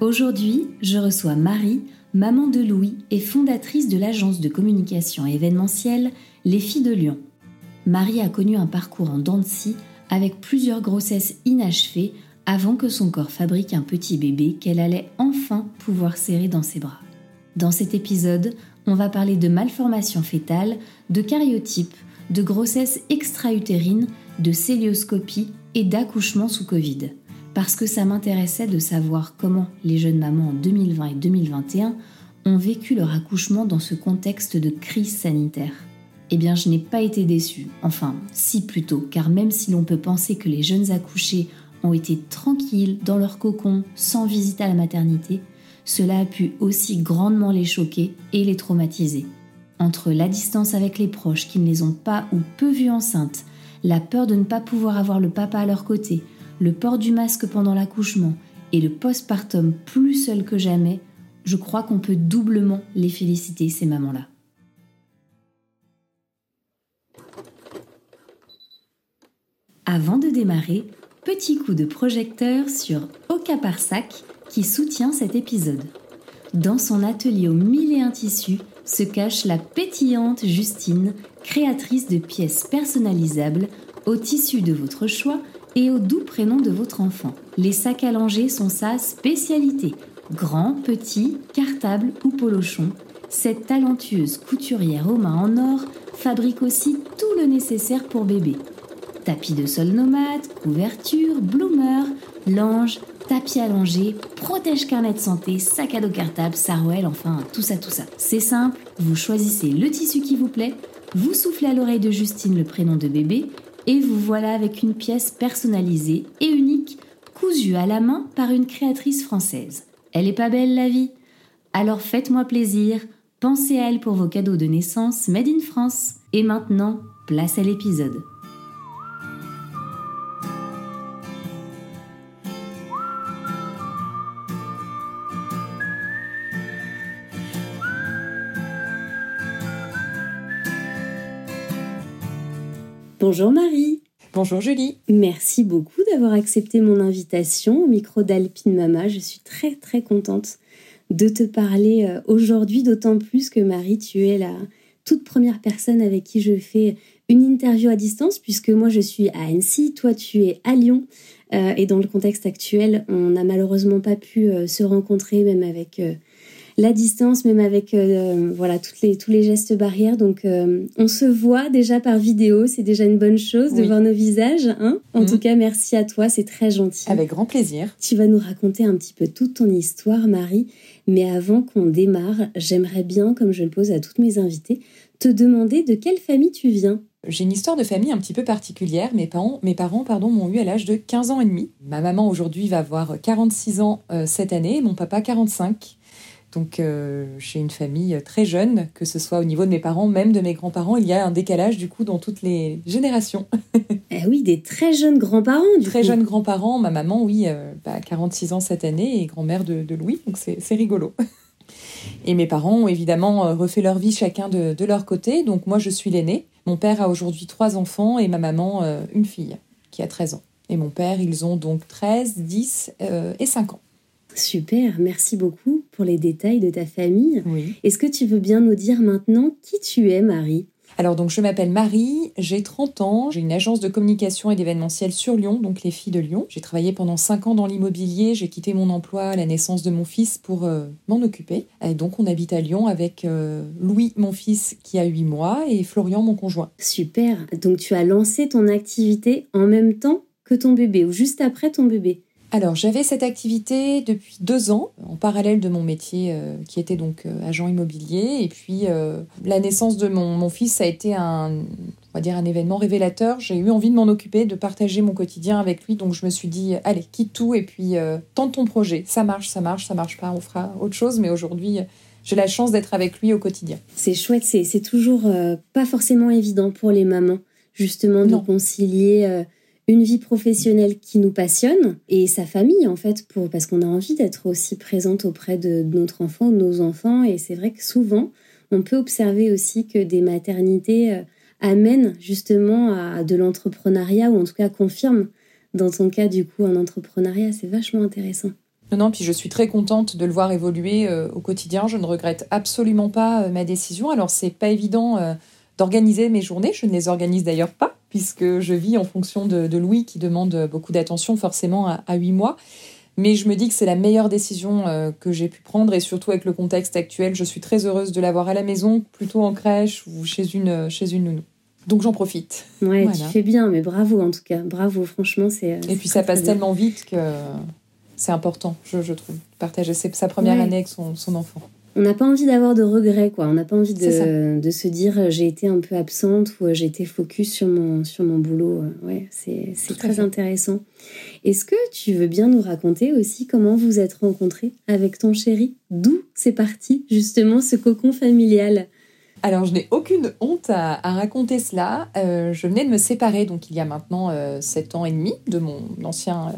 Aujourd'hui, je reçois Marie, maman de Louis et fondatrice de l'agence de communication événementielle Les Filles de Lyon. Marie a connu un parcours en dents avec plusieurs grossesses inachevées avant que son corps fabrique un petit bébé qu'elle allait enfin pouvoir serrer dans ses bras. Dans cet épisode, on va parler de malformation fétale, de cariotype, de grossesse extra-utérine, de célioscopie et d'accouchement sous Covid. Parce que ça m'intéressait de savoir comment les jeunes mamans en 2020 et 2021 ont vécu leur accouchement dans ce contexte de crise sanitaire. Eh bien, je n'ai pas été déçue. Enfin, si plutôt, car même si l'on peut penser que les jeunes accouchés ont été tranquilles dans leur cocon sans visite à la maternité, cela a pu aussi grandement les choquer et les traumatiser. Entre la distance avec les proches qui ne les ont pas ou peu vues enceintes, la peur de ne pas pouvoir avoir le papa à leur côté, le port du masque pendant l'accouchement et le postpartum plus seul que jamais, je crois qu'on peut doublement les féliciter, ces mamans-là. Avant de démarrer, petit coup de projecteur sur Oka Parsac qui soutient cet épisode. Dans son atelier aux mille et un tissus se cache la pétillante Justine, créatrice de pièces personnalisables au tissu de votre choix et au doux prénom de votre enfant. Les sacs à langer sont sa spécialité. Grand, petit, cartable ou polochon, cette talentueuse couturière aux mains en or fabrique aussi tout le nécessaire pour bébé. Tapis de sol nomade, couverture, bloomer, lange, tapis allongé, protège carnet de santé, sac à dos cartable, sarouel, enfin tout ça, tout ça. C'est simple, vous choisissez le tissu qui vous plaît, vous soufflez à l'oreille de Justine le prénom de bébé et vous voilà avec une pièce personnalisée et unique, cousue à la main par une créatrice française. Elle est pas belle la vie? Alors faites-moi plaisir, pensez à elle pour vos cadeaux de naissance made in France. Et maintenant, place à l'épisode. Bonjour Marie. Bonjour Julie. Merci beaucoup d'avoir accepté mon invitation au micro d'Alpine Mama. Je suis très très contente de te parler euh, aujourd'hui, d'autant plus que Marie, tu es la toute première personne avec qui je fais une interview à distance, puisque moi je suis à Annecy, toi tu es à Lyon. Euh, et dans le contexte actuel, on n'a malheureusement pas pu euh, se rencontrer, même avec la distance, même avec euh, voilà toutes les, tous les gestes barrières. Donc euh, on se voit déjà par vidéo, c'est déjà une bonne chose de voir nos visages. Hein en mhm. tout cas, merci à toi, c'est très gentil. Avec grand plaisir. Tu vas nous raconter un petit peu toute ton histoire, Marie. Mais avant qu'on démarre, j'aimerais bien, comme je le pose à toutes mes invitées, te demander de quelle famille tu viens. J'ai une histoire de famille un petit peu particulière. Mes parents, mes parents pardon, m'ont eu à l'âge de 15 ans et demi. Ma maman aujourd'hui va avoir 46 ans euh, cette année, mon papa 45. Donc euh, j'ai une famille très jeune, que ce soit au niveau de mes parents, même de mes grands-parents. Il y a un décalage du coup dans toutes les générations. eh oui, des très jeunes grands-parents. Très jeunes grands-parents. Ma maman, oui, euh, bah, 46 ans cette année et grand-mère de, Louis, donc c'est rigolo. Et mes parents ont évidemment euh, refait leur vie chacun de, de leur côté. Donc moi, je suis l'aînée. Mon père a aujourd'hui trois enfants et ma maman une fille qui a 13 ans. Et mon père, ils ont donc 13, 10 et 5 ans. Super, merci beaucoup pour les détails de ta famille. Est-ce que tu veux bien nous dire maintenant qui tu es, Marie? Alors donc je m'appelle Marie, j'ai 30 ans, j'ai une agence de communication et d'événementiel sur Lyon, donc les filles de Lyon. J'ai travaillé pendant 5 ans dans l'immobilier, j'ai quitté mon emploi à la naissance de mon fils pour euh, m'en occuper. Et donc on habite à Lyon avec euh, Louis, mon fils qui a 8 mois, et Florian, mon conjoint. Super, donc tu as lancé ton activité en même temps que ton bébé ou juste après ton bébé? Alors, j'avais cette activité depuis deux ans, en parallèle de mon métier euh, qui était donc euh, agent immobilier. Et puis, euh, la naissance de mon, mon, fils a été un, va dire, un événement révélateur. J'ai eu envie de m'en occuper, de partager mon quotidien avec lui. Donc, je me suis dit, allez, quitte tout et puis tente ton projet. Ça marche, ça marche, ça marche pas, on fera autre chose. Mais aujourd'hui, j'ai la chance d'être avec lui au quotidien. C'est chouette, c'est toujours pas forcément évident pour les mamans, justement, de concilier une vie professionnelle qui nous passionne et sa famille en fait pour parce qu'on a envie d'être aussi présente auprès de, notre enfant, de nos enfants et c'est vrai que souvent on peut observer aussi que des maternités euh, amènent justement à de l'entrepreneuriat ou en tout cas confirment dans ton cas du coup un entrepreneuriat, c'est vachement intéressant. Non, non, puis je suis très contente de le voir évoluer euh, au quotidien. Je ne regrette absolument pas euh, ma décision. Alors, c'est pas évident d'organiser mes journées. Je ne les organise d'ailleurs pas, puisque je vis en fonction de, Louis qui demande beaucoup d'attention forcément à, huit mois. Mais je me dis que c'est la meilleure décision euh, que j'ai pu prendre et surtout avec le contexte actuel, je suis très heureuse de l'avoir à la maison, plutôt en crèche ou chez une, chez une nounou. Donc j'en profite. Ouais, tu fais bien, mais bravo en tout cas. Bravo, franchement, c'est. Euh, et puis ça passe tellement vite que c'est important, je, je trouve, partager sa première année avec son, son enfant on n'a pas envie d'avoir de regrets, quoi. On n'a pas envie de, de, se dire euh, j'ai été un peu absente ou euh, j'ai été focus sur mon, sur mon boulot. Euh, ouais, c'est très intéressant. Est-ce que tu veux bien nous raconter aussi comment vous êtes rencontrés avec ton chéri? D'où c'est parti, justement, ce cocon familial? Alors, je n'ai aucune honte à, raconter cela. je venais de me séparer, donc il y a maintenant sept ans et demi, de mon ancien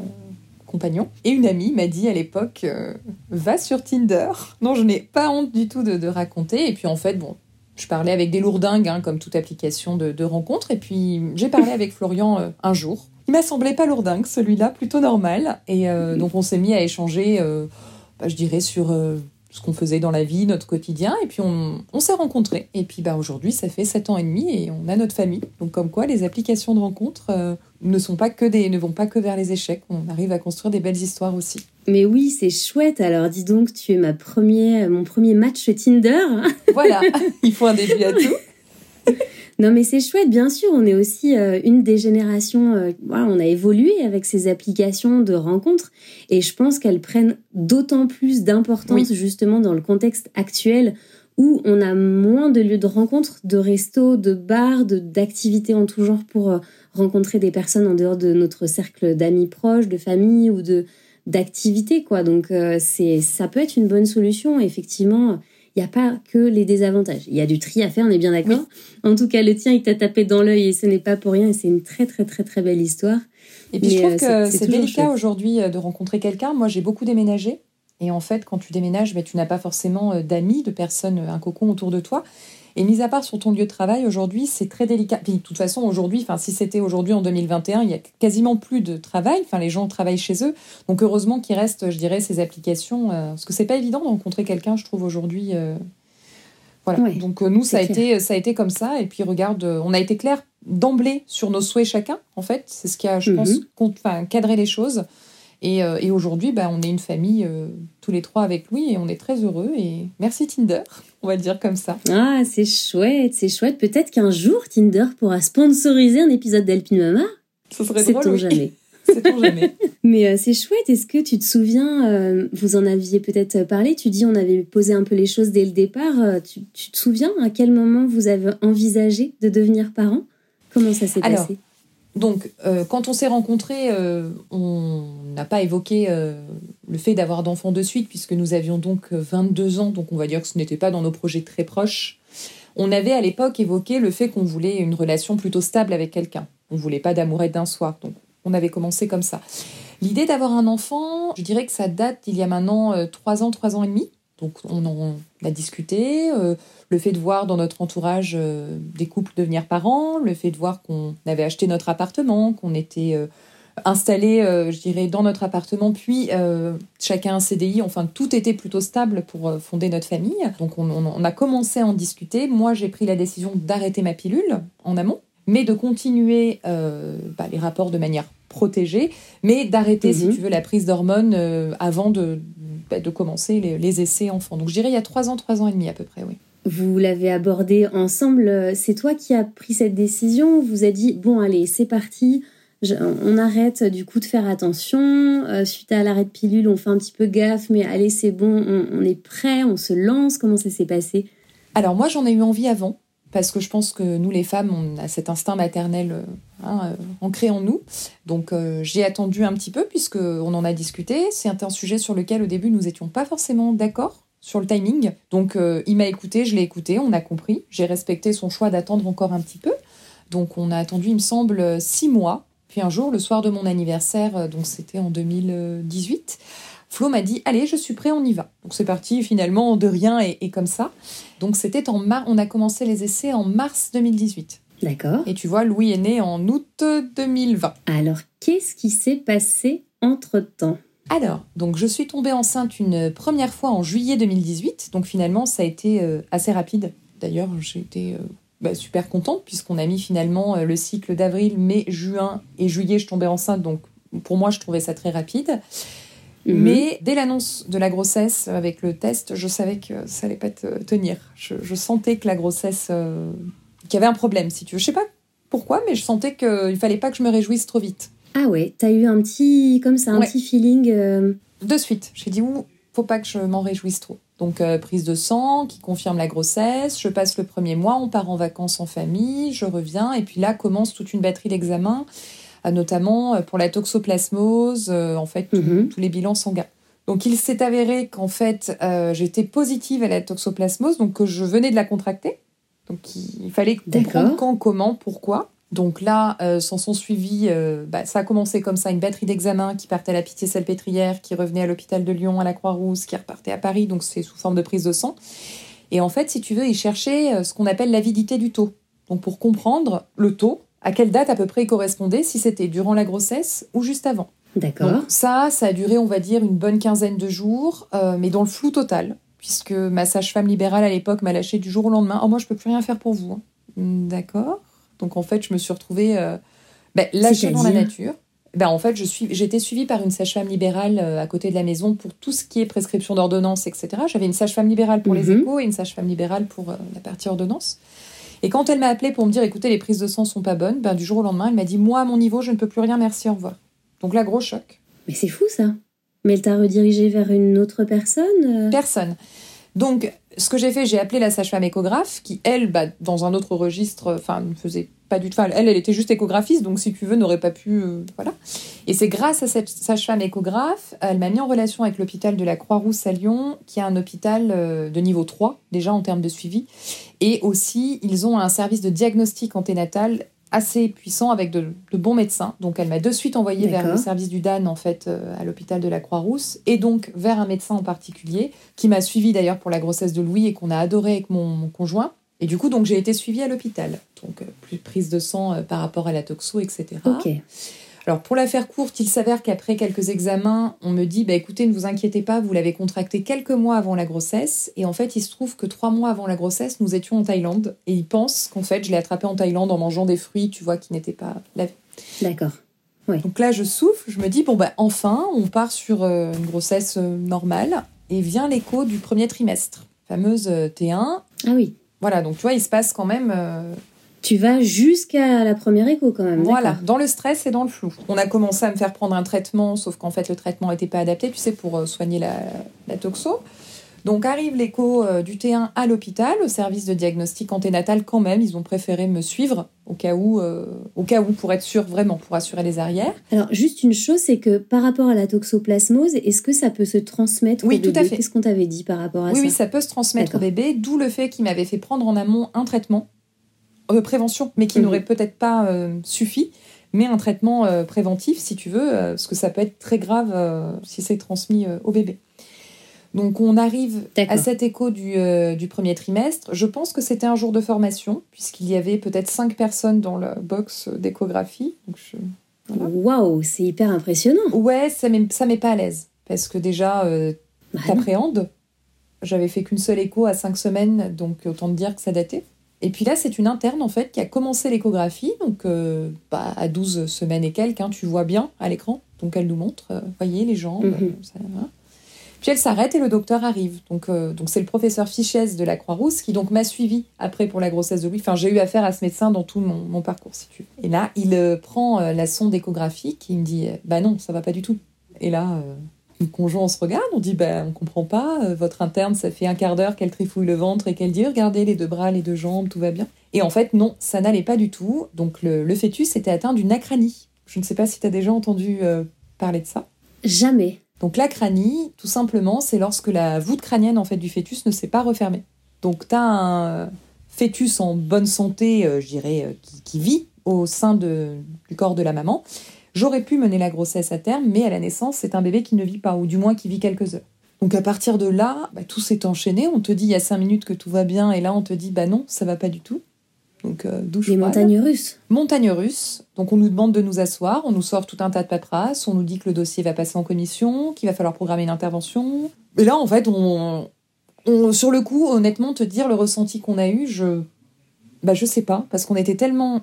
compagnon. Et une amie m'a dit à l'époque, euh, va sur Tinder. Non, je n'ai pas honte du tout de, raconter. Et puis en fait, bon, je parlais avec des lourdingues, hein, comme toute application de, rencontre. Et puis j'ai parlé avec Florian euh, un jour. Il m'a semblé pas lourdingue, celui-là, plutôt normal. Et euh, donc on s'est mis à échanger, bah, je dirais, sur ce qu'on faisait dans la vie, notre quotidien. Et puis on, s'est rencontrés. Et puis bah, aujourd'hui, ça fait sept ans et demi et on a notre famille. Donc comme quoi, les applications de rencontre ne sont pas que des, ne vont pas que vers les échecs. On arrive à construire des belles histoires aussi. Mais oui, c'est chouette. Alors dis donc, tu es ma premier, mon premier match Tinder. Voilà, il faut un début à tout. Non, mais c'est chouette, bien sûr. On est aussi euh, une des générations. Euh, voilà, on a évolué avec ces applications de rencontres, et je pense qu'elles prennent d'autant plus d'importance justement dans le contexte actuel où on a moins de lieux de rencontre, de restos, de bars, d'activités en tout genre pour euh, rencontrer des personnes en dehors de notre cercle d'amis proches, de famille ou de d'activités quoi. Donc c'est ça peut être une bonne solution. Effectivement, il n'y a pas que les désavantages. Il y a du tri à faire, on est bien d'accord. En tout cas, le tien il t'a tapé dans l'œil et ce n'est pas pour rien. Et c'est une très très très très belle histoire. Et puis je trouve euh, que c'est délicat aujourd'hui de rencontrer quelqu'un. Moi, j'ai beaucoup déménagé. Et en fait, quand tu déménages, ben, tu n'as pas forcément d'amis, de personnes, un cocon autour de toi. Et mis à part sur ton lieu de travail, aujourd'hui, c'est très délicat. Puis, de toute façon, aujourd'hui, enfin, si c'était aujourd'hui en 2021, il y a quasiment plus de travail. Enfin, les gens travaillent chez eux. Donc, heureusement qu'il reste, je dirais, ces applications. Euh, parce que c'est pas évident de rencontrer quelqu'un, je trouve, aujourd'hui. Euh, voilà. Donc, euh, nous, ça a, été, ça a été comme ça. Et puis, regarde, on a été clair d'emblée sur nos souhaits chacun, en fait. C'est ce qui a, je pense, mhm. cadré les choses. Et, et aujourd'hui, bah, on est une famille tous les trois avec lui et on est très heureux. Et merci Tinder on va dire comme ça. Ah, c'est chouette, c'est chouette. Peut-être qu'un jour, Tinder pourra sponsoriser un épisode d'Alpine Mama. Ce serait drôle. Oui. jamais. Mais euh, c'est chouette. Est-ce que tu te souviens, euh, vous en aviez peut-être parlé, tu dis on avait posé un peu les choses dès le départ. Euh, tu, te souviens à quel moment vous avez envisagé de devenir parent? Comment ça s'est passé? Donc, euh, quand on s'est rencontrés, euh, on n'a pas évoqué euh, le fait d'avoir d'enfants de suite, puisque nous avions donc 22 ans, donc on va dire que ce n'était pas dans nos projets très proches. On avait à l'époque évoqué le fait qu'on voulait une relation plutôt stable avec quelqu'un. On ne voulait pas d'amourette d'un soir, donc on avait commencé comme ça. L'idée d'avoir un enfant, je dirais que ça date d'il y a maintenant 3 ans, 3 ans et demi. Donc on a discuté le fait de voir dans notre entourage euh, des couples devenir parents, le fait de voir qu'on avait acheté notre appartement, qu'on était euh, installé, euh, je dirais, dans notre appartement, puis chacun un CDI, enfin tout était plutôt stable pour fonder notre famille. Donc on, a commencé à en discuter. Moi j'ai pris la décision d'arrêter ma pilule en amont, mais de continuer bah, les rapports de manière protégée, mais d'arrêter, si mhm. tu veux, la prise d'hormones avant de, bah, de commencer les, les essais enfants. Donc je dirais il y a trois ans, trois ans et demi à peu près, oui vous l'avez abordé ensemble. C'est toi qui as pris cette décision. Vous avez dit bon allez c'est parti. on arrête du coup de faire attention. Euh, suite à l'arrêt de pilule, on fait un petit peu gaffe, mais allez c'est bon, on, est prêt, on se lance. Comment ça s'est passé? Alors moi j'en ai eu envie avant. Parce que je pense que nous les femmes, on a cet instinct maternel euh, hein, euh, ancré en nous. Donc euh, j'ai attendu un petit peu puisque on en a discuté. C'est un sujet sur lequel au début nous n'étions pas forcément d'accord sur le timing. Donc il m'a écouté, je l'ai écouté, on a compris. J'ai respecté son choix d'attendre encore un petit peu. Donc on a attendu, il me semble, six mois. Puis un jour, le soir de mon anniversaire, donc c'était en 2018, Flo m'a dit Allez, je suis prêt, on y va. Donc c'est parti finalement de rien et, comme ça. Donc c'était en mars, on a commencé les essais en mars 2018. D'accord. Et tu vois, Louis est né en août 2020. Alors, qu'est-ce qui s'est passé entre-temps? Alors, donc je suis tombée enceinte une première fois en juillet 2018, donc finalement ça a été euh, assez rapide. D'ailleurs, j'ai été euh, bah, super contente puisqu'on a mis finalement euh, le cycle d'avril, mai, juin et juillet, je tombais enceinte, donc pour moi je trouvais ça très rapide. Mhm. Mais dès l'annonce de la grossesse avec le test, je savais que ça allait pas tenir. Je, sentais que la grossesse, euh, qu'il y avait un problème, si tu veux. Je sais pas pourquoi, mais je sentais qu'il fallait pas que je me réjouisse trop vite. Ah ouais, t'as eu un petit, comme ça, un petit feeling. Euh, de suite, j'ai dit ouh, faut pas que je m'en réjouisse trop. Donc euh, prise de sang qui confirme la grossesse, je passe le premier mois, on part en vacances en famille, je reviens et puis là commence toute une batterie d'examens euh, notamment euh, pour la toxoplasmose, euh, en fait, mhm. tous les bilans sanguins. Donc il s'est avéré qu'en fait j'étais positive à la toxoplasmose, donc que je venais de la contracter. Donc il fallait comprendre quand, comment, pourquoi. Donc là, s'en sont suivis, bah, ça a commencé comme ça, une batterie d'examens qui partait à la Pitié-Salpêtrière, qui revenait à l'hôpital de Lyon, à la Croix-Rousse, qui repartait à Paris, donc c'est sous forme de prise de sang. Et en fait, si tu veux, ils cherchaient ce qu'on appelle l'avidité du taux. Donc pour comprendre le taux, à quelle date à peu près il correspondait, si c'était durant la grossesse ou juste avant? D'accord. ça, ça a duré, on va dire, une bonne quinzaine de jours, euh, mais dans le flou total, puisque ma sage-femme libérale à l'époque m'a lâché du jour au lendemain. Oh, moi, je peux plus rien faire pour vous. Hein. Hmm, d'accord. Donc en fait, je me suis retrouvée euh, ben, lâchée dans la nature. Ben, en fait, j'étais suivie par une sage-femme libérale euh, à côté de la maison pour tout ce qui est prescription d'ordonnance, etc. J'avais une sage-femme libérale pour les mhm. échos et une sage-femme libérale pour la partie ordonnance. Et quand elle m'a appelé pour me dire, écoutez, les prises de sang sont pas bonnes, ben, du jour au lendemain, elle m'a dit, moi, à mon niveau, je ne peux plus rien, merci, au revoir. Donc là, gros choc. Mais c'est fou, ça. Mais elle t'a redirigé vers une autre personne euh? Personne. Donc, ce que j'ai fait, j'ai appelé la sage-femme échographe, qui, elle, bah, dans un autre registre, enfin, ne faisait pas du tout. elle, elle était juste échographiste, donc si tu veux, n'aurait pas pu. Euh, voilà. Et c'est grâce à cette sage-femme échographe, elle m'a mis en relation avec l'hôpital de la Croix-Rousse à Lyon, qui est un hôpital euh, de niveau 3, déjà en termes de suivi. Et aussi, ils ont un service de diagnostic anténatal assez puissant avec de, bons médecins. Donc elle m'a de suite envoyé vers le service du DAN en fait euh, à l'hôpital de la Croix-Rousse et donc vers un médecin en particulier qui m'a suivi d'ailleurs pour la grossesse de Louis et qu'on a adoré avec mon, conjoint. Et du coup donc j'ai été suivie à l'hôpital. Donc euh, plus prise de sang euh, par rapport à la toxo etc. Alors pour la faire courte, il s'avère qu'après quelques examens, on me dit bah écoutez, ne vous inquiétez pas, vous l'avez contracté quelques mois avant la grossesse. Et en fait, il se trouve que trois mois avant la grossesse, nous étions en Thaïlande. Et ils pensent qu'en fait, je l'ai attrapé en Thaïlande en mangeant des fruits, tu vois, qui n'étaient pas lavés. D'accord. Donc là, je souffle, je me dis bon bah enfin, on part sur euh, une grossesse euh, normale. Et vient l'écho du premier trimestre, fameuse euh, T1. Ah oui. Voilà, donc tu vois, il se passe quand même tu vas jusqu'à la première écho quand même. Voilà, dans le stress et dans le flou. On a commencé à me faire prendre un traitement, sauf qu'en fait le traitement n'était pas adapté, tu sais, pour euh, soigner la, la toxo. Donc arrive l'écho euh, du T1 à l'hôpital, au service de diagnostic anténatal quand même. Ils ont préféré me suivre au cas où, euh, au cas où pour être sûr vraiment, pour assurer les arrières. Alors juste une chose, c'est que par rapport à la toxoplasmose, est-ce que ça peut se transmettre oui, au bébé tout à fait. Qu'est-ce qu'on t'avait dit par rapport à ça Oui, ça peut se transmettre au bébé, d'où le fait qu'il m'avait fait prendre en amont un traitement euh, prévention, mais qui mhm. n'aurait peut-être pas euh, suffi, mais un traitement euh, préventif, si tu veux, parce que ça peut être très grave si c'est transmis au bébé. Donc on arrive à cet écho du, du, premier trimestre. Je pense que c'était un jour de formation, puisqu'il y avait peut-être cinq personnes dans la box d'échographie. Waouh, c'est hyper impressionnant. Ouais, ça ne met pas à l'aise, parce que déjà, bah t'appréhendes. J'avais fait qu'une seule écho à cinq semaines, donc autant te dire que ça datait. Et puis là, c'est une interne en fait qui a commencé l'échographie, donc euh, bah, à 12 semaines et quelques, hein, tu vois bien à l'écran. Donc elle nous montre, euh, voyez les jambes. Mhm. Puis elle s'arrête et le docteur arrive. Donc euh, donc c'est le professeur Fichès de la Croix-Rousse qui donc m'a suivi après pour la grossesse de Louis. Enfin j'ai eu affaire à ce médecin dans tout mon, mon parcours si tu veux. Et là il prend la sonde échographique, il me dit bah non ça va pas du tout. Et là le conjoint, on se regarde, on dit ben, on comprend pas, euh, votre interne, ça fait un quart d'heure qu'elle trifouille le ventre et qu'elle dit regardez les deux bras, les deux jambes, tout va bien. Et en fait, non, ça n'allait pas du tout. Donc le, fœtus était atteint d'une acranie. Je ne sais pas si tu as déjà entendu euh, parler de ça. Jamais. Donc l'acranie, tout simplement, c'est lorsque la voûte crânienne en fait du fœtus ne s'est pas refermée. Donc tu as un fœtus en bonne santé, euh, je dirais, euh, qui, vit au sein de, du corps de la maman. J'aurais pu mener la grossesse à terme, mais à la naissance, c'est un bébé qui ne vit pas, ou du moins qui vit quelques heures. Donc à partir de là, bah, tout s'est enchaîné. On te dit il y a cinq minutes que tout va bien, et là on te dit bah non, ça va pas du tout. Donc euh, douche Les montagnes russes. Montagnes russes. Donc on nous demande de nous asseoir, on nous sort tout un tas de paperasses, on nous dit que le dossier va passer en commission, qu'il va falloir programmer une intervention. Et là en fait, on, sur le coup, honnêtement, te dire le ressenti qu'on a eu, je, bah je sais pas, parce qu'on était tellement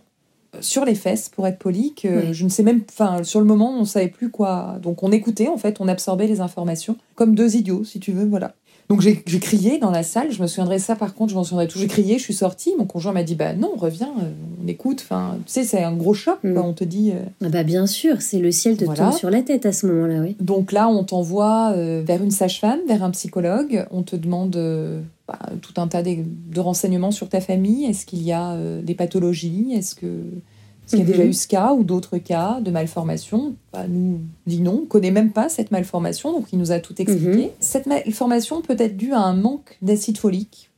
sur les fesses, pour être poli, que je ne sais même, enfin, sur le moment, on savait plus quoi. Donc on écoutait, en fait, on absorbait les informations, comme deux idiots, si tu veux, voilà. Donc j'ai crié dans la salle, je me souviendrai ça par contre, je m'en souviendrai tout. J'ai crié, je suis sortie, mon conjoint m'a dit bah non, reviens, euh, on écoute. Enfin, tu sais, c'est un gros choc, mm. on te dit. Euh. Ah bah bien sûr, c'est le ciel te tombe sur la tête à ce moment-là, oui. Donc là, on t'envoie euh, vers une sage-femme, vers un psychologue, on te demande bah, tout un tas de, de, renseignements sur ta famille. Est-ce qu'il y a des pathologies? Est-ce que est-ce qu'il y a déjà mhm. eu ce cas ou d'autres cas de malformation? Bah, Nous dit non, on connaît même pas cette malformation, donc il nous a tout expliqué. Mhm. Cette malformation peut être due à un manque d'acide folique,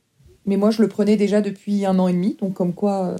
mais moi je le prenais déjà depuis un an et demi, donc comme quoi euh,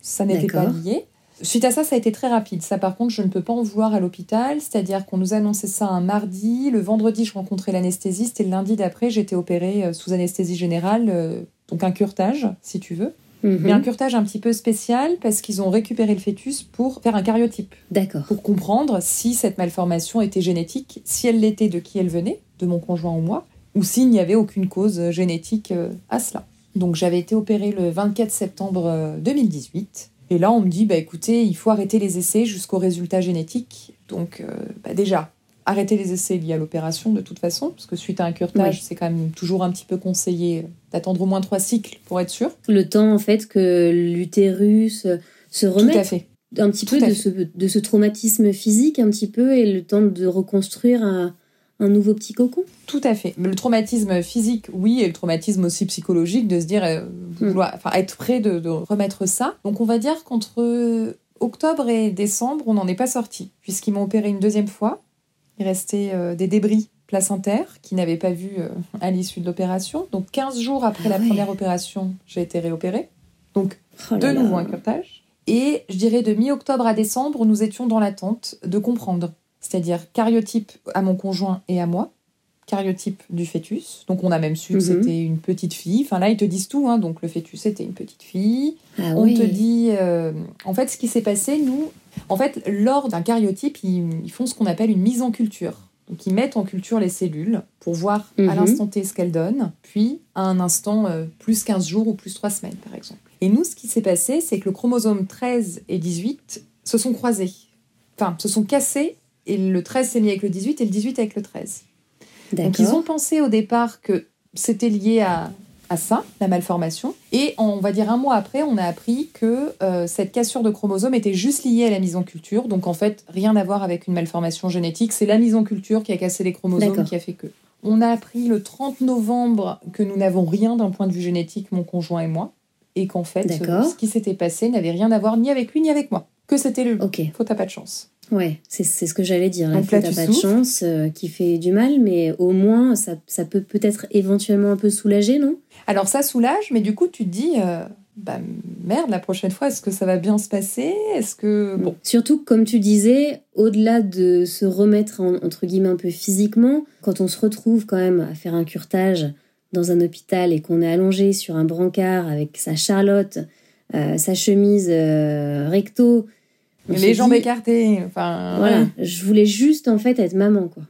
ça n'était pas lié. Suite à ça, ça a été très rapide. Ça, par contre, je ne peux pas en vouloir à l'hôpital. C'est-à-dire qu'on nous annonçait ça un mardi. Le vendredi, je rencontrais l'anesthésiste. Et le lundi d'après, j'étais opérée euh, sous anesthésie générale. Euh, donc un curtage, si tu veux. Mais un mhm. curtage un petit peu spécial parce qu'ils ont récupéré le fœtus pour faire un cariotype. D'accord. Pour comprendre si cette malformation était génétique, si elle l'était, de qui elle venait, de mon conjoint ou moi, ou s'il n'y avait aucune cause génétique euh, à cela. Donc j'avais été opérée le 24 septembre 2018. Et là, on me dit, bah écoutez, il faut arrêter les essais jusqu'au résultat génétique. Donc, euh, bah, déjà, arrêter les essais liés à l'opération de toute façon, parce que suite à un curtage, c'est quand même toujours un petit peu conseillé d'attendre au moins trois cycles pour être sûr. Le temps en fait que l'utérus se remette. fait. Un petit peu de ce, de ce, traumatisme physique, un petit peu, et le temps de reconstruire un, un nouveau petit cocon. Tout à fait. Le traumatisme physique, oui, et le traumatisme aussi psychologique, de se dire, euh, enfin, être prêt de, de, remettre ça. Donc on va dire qu'entre octobre et décembre, on n'en est pas sorti, puisqu'ils m'ont opéré une deuxième fois. Il restait euh, des débris placentaires qui n'avaient pas vu euh, à l'issue de l'opération. Donc 15 jours après la ah première opération, j'ai été réopérée. Donc oh de nouveau un curtage. Et je dirais de mi-octobre à décembre, nous étions dans l'attente de comprendre. C'est-à-dire cariotype à mon conjoint et à moi, cariotype du fœtus. Donc on a même su que mhm. c'était une petite fille. Enfin là, ils te disent tout. Hein. Donc le fœtus, était une petite fille. Ah on te dit... Euh, en fait, ce qui s'est passé, nous, en fait, lors d'un cariotype, ils, font ce qu'on appelle une mise en culture. Donc, ils mettent en culture les cellules pour voir à mhm. l'instant T ce qu'elles donnent, puis à un instant euh, plus 15 jours ou plus 3 semaines, par exemple. Et nous, ce qui s'est passé, c'est que le chromosome 13 et 18 se sont croisés. Enfin, se sont cassés, et le 13 s'est mis avec le 18 et le 18 avec le 13. Donc, ils ont pensé au départ que c'était lié à à ça, la malformation. Et on va dire un mois après, on a appris que euh, cette cassure de chromosome était juste liée à la mise en culture. Donc en fait, rien à voir avec une malformation génétique. C'est la mise en culture qui a cassé les chromosomes qui a fait que. On a appris le 30 novembre que nous n'avons rien d'un point de vue génétique, mon conjoint et moi. Et qu'en fait, ce qui s'était passé n'avait rien à voir ni avec lui ni avec moi. Que c'était le. Ok. Faut t'as pas de chance. Ouais, c'est ce que j'allais dire. Là, tu pas de chance, euh, qui fait du mal, mais au moins, ça, ça peut peut-être éventuellement un peu soulager, non? Alors ça soulage, mais du coup, tu te dis, euh, bah merde, la prochaine fois, est-ce que ça va bien se passer? Est-ce que... Bon. Surtout, comme tu disais, au-delà de se remettre, entre guillemets, un peu physiquement, quand on se retrouve quand même à faire un curtage dans un hôpital et qu'on est allongé sur un brancard avec sa charlotte, euh, sa chemise recto les jambes écartées. Enfin, voilà, je voulais juste en fait être maman, quoi.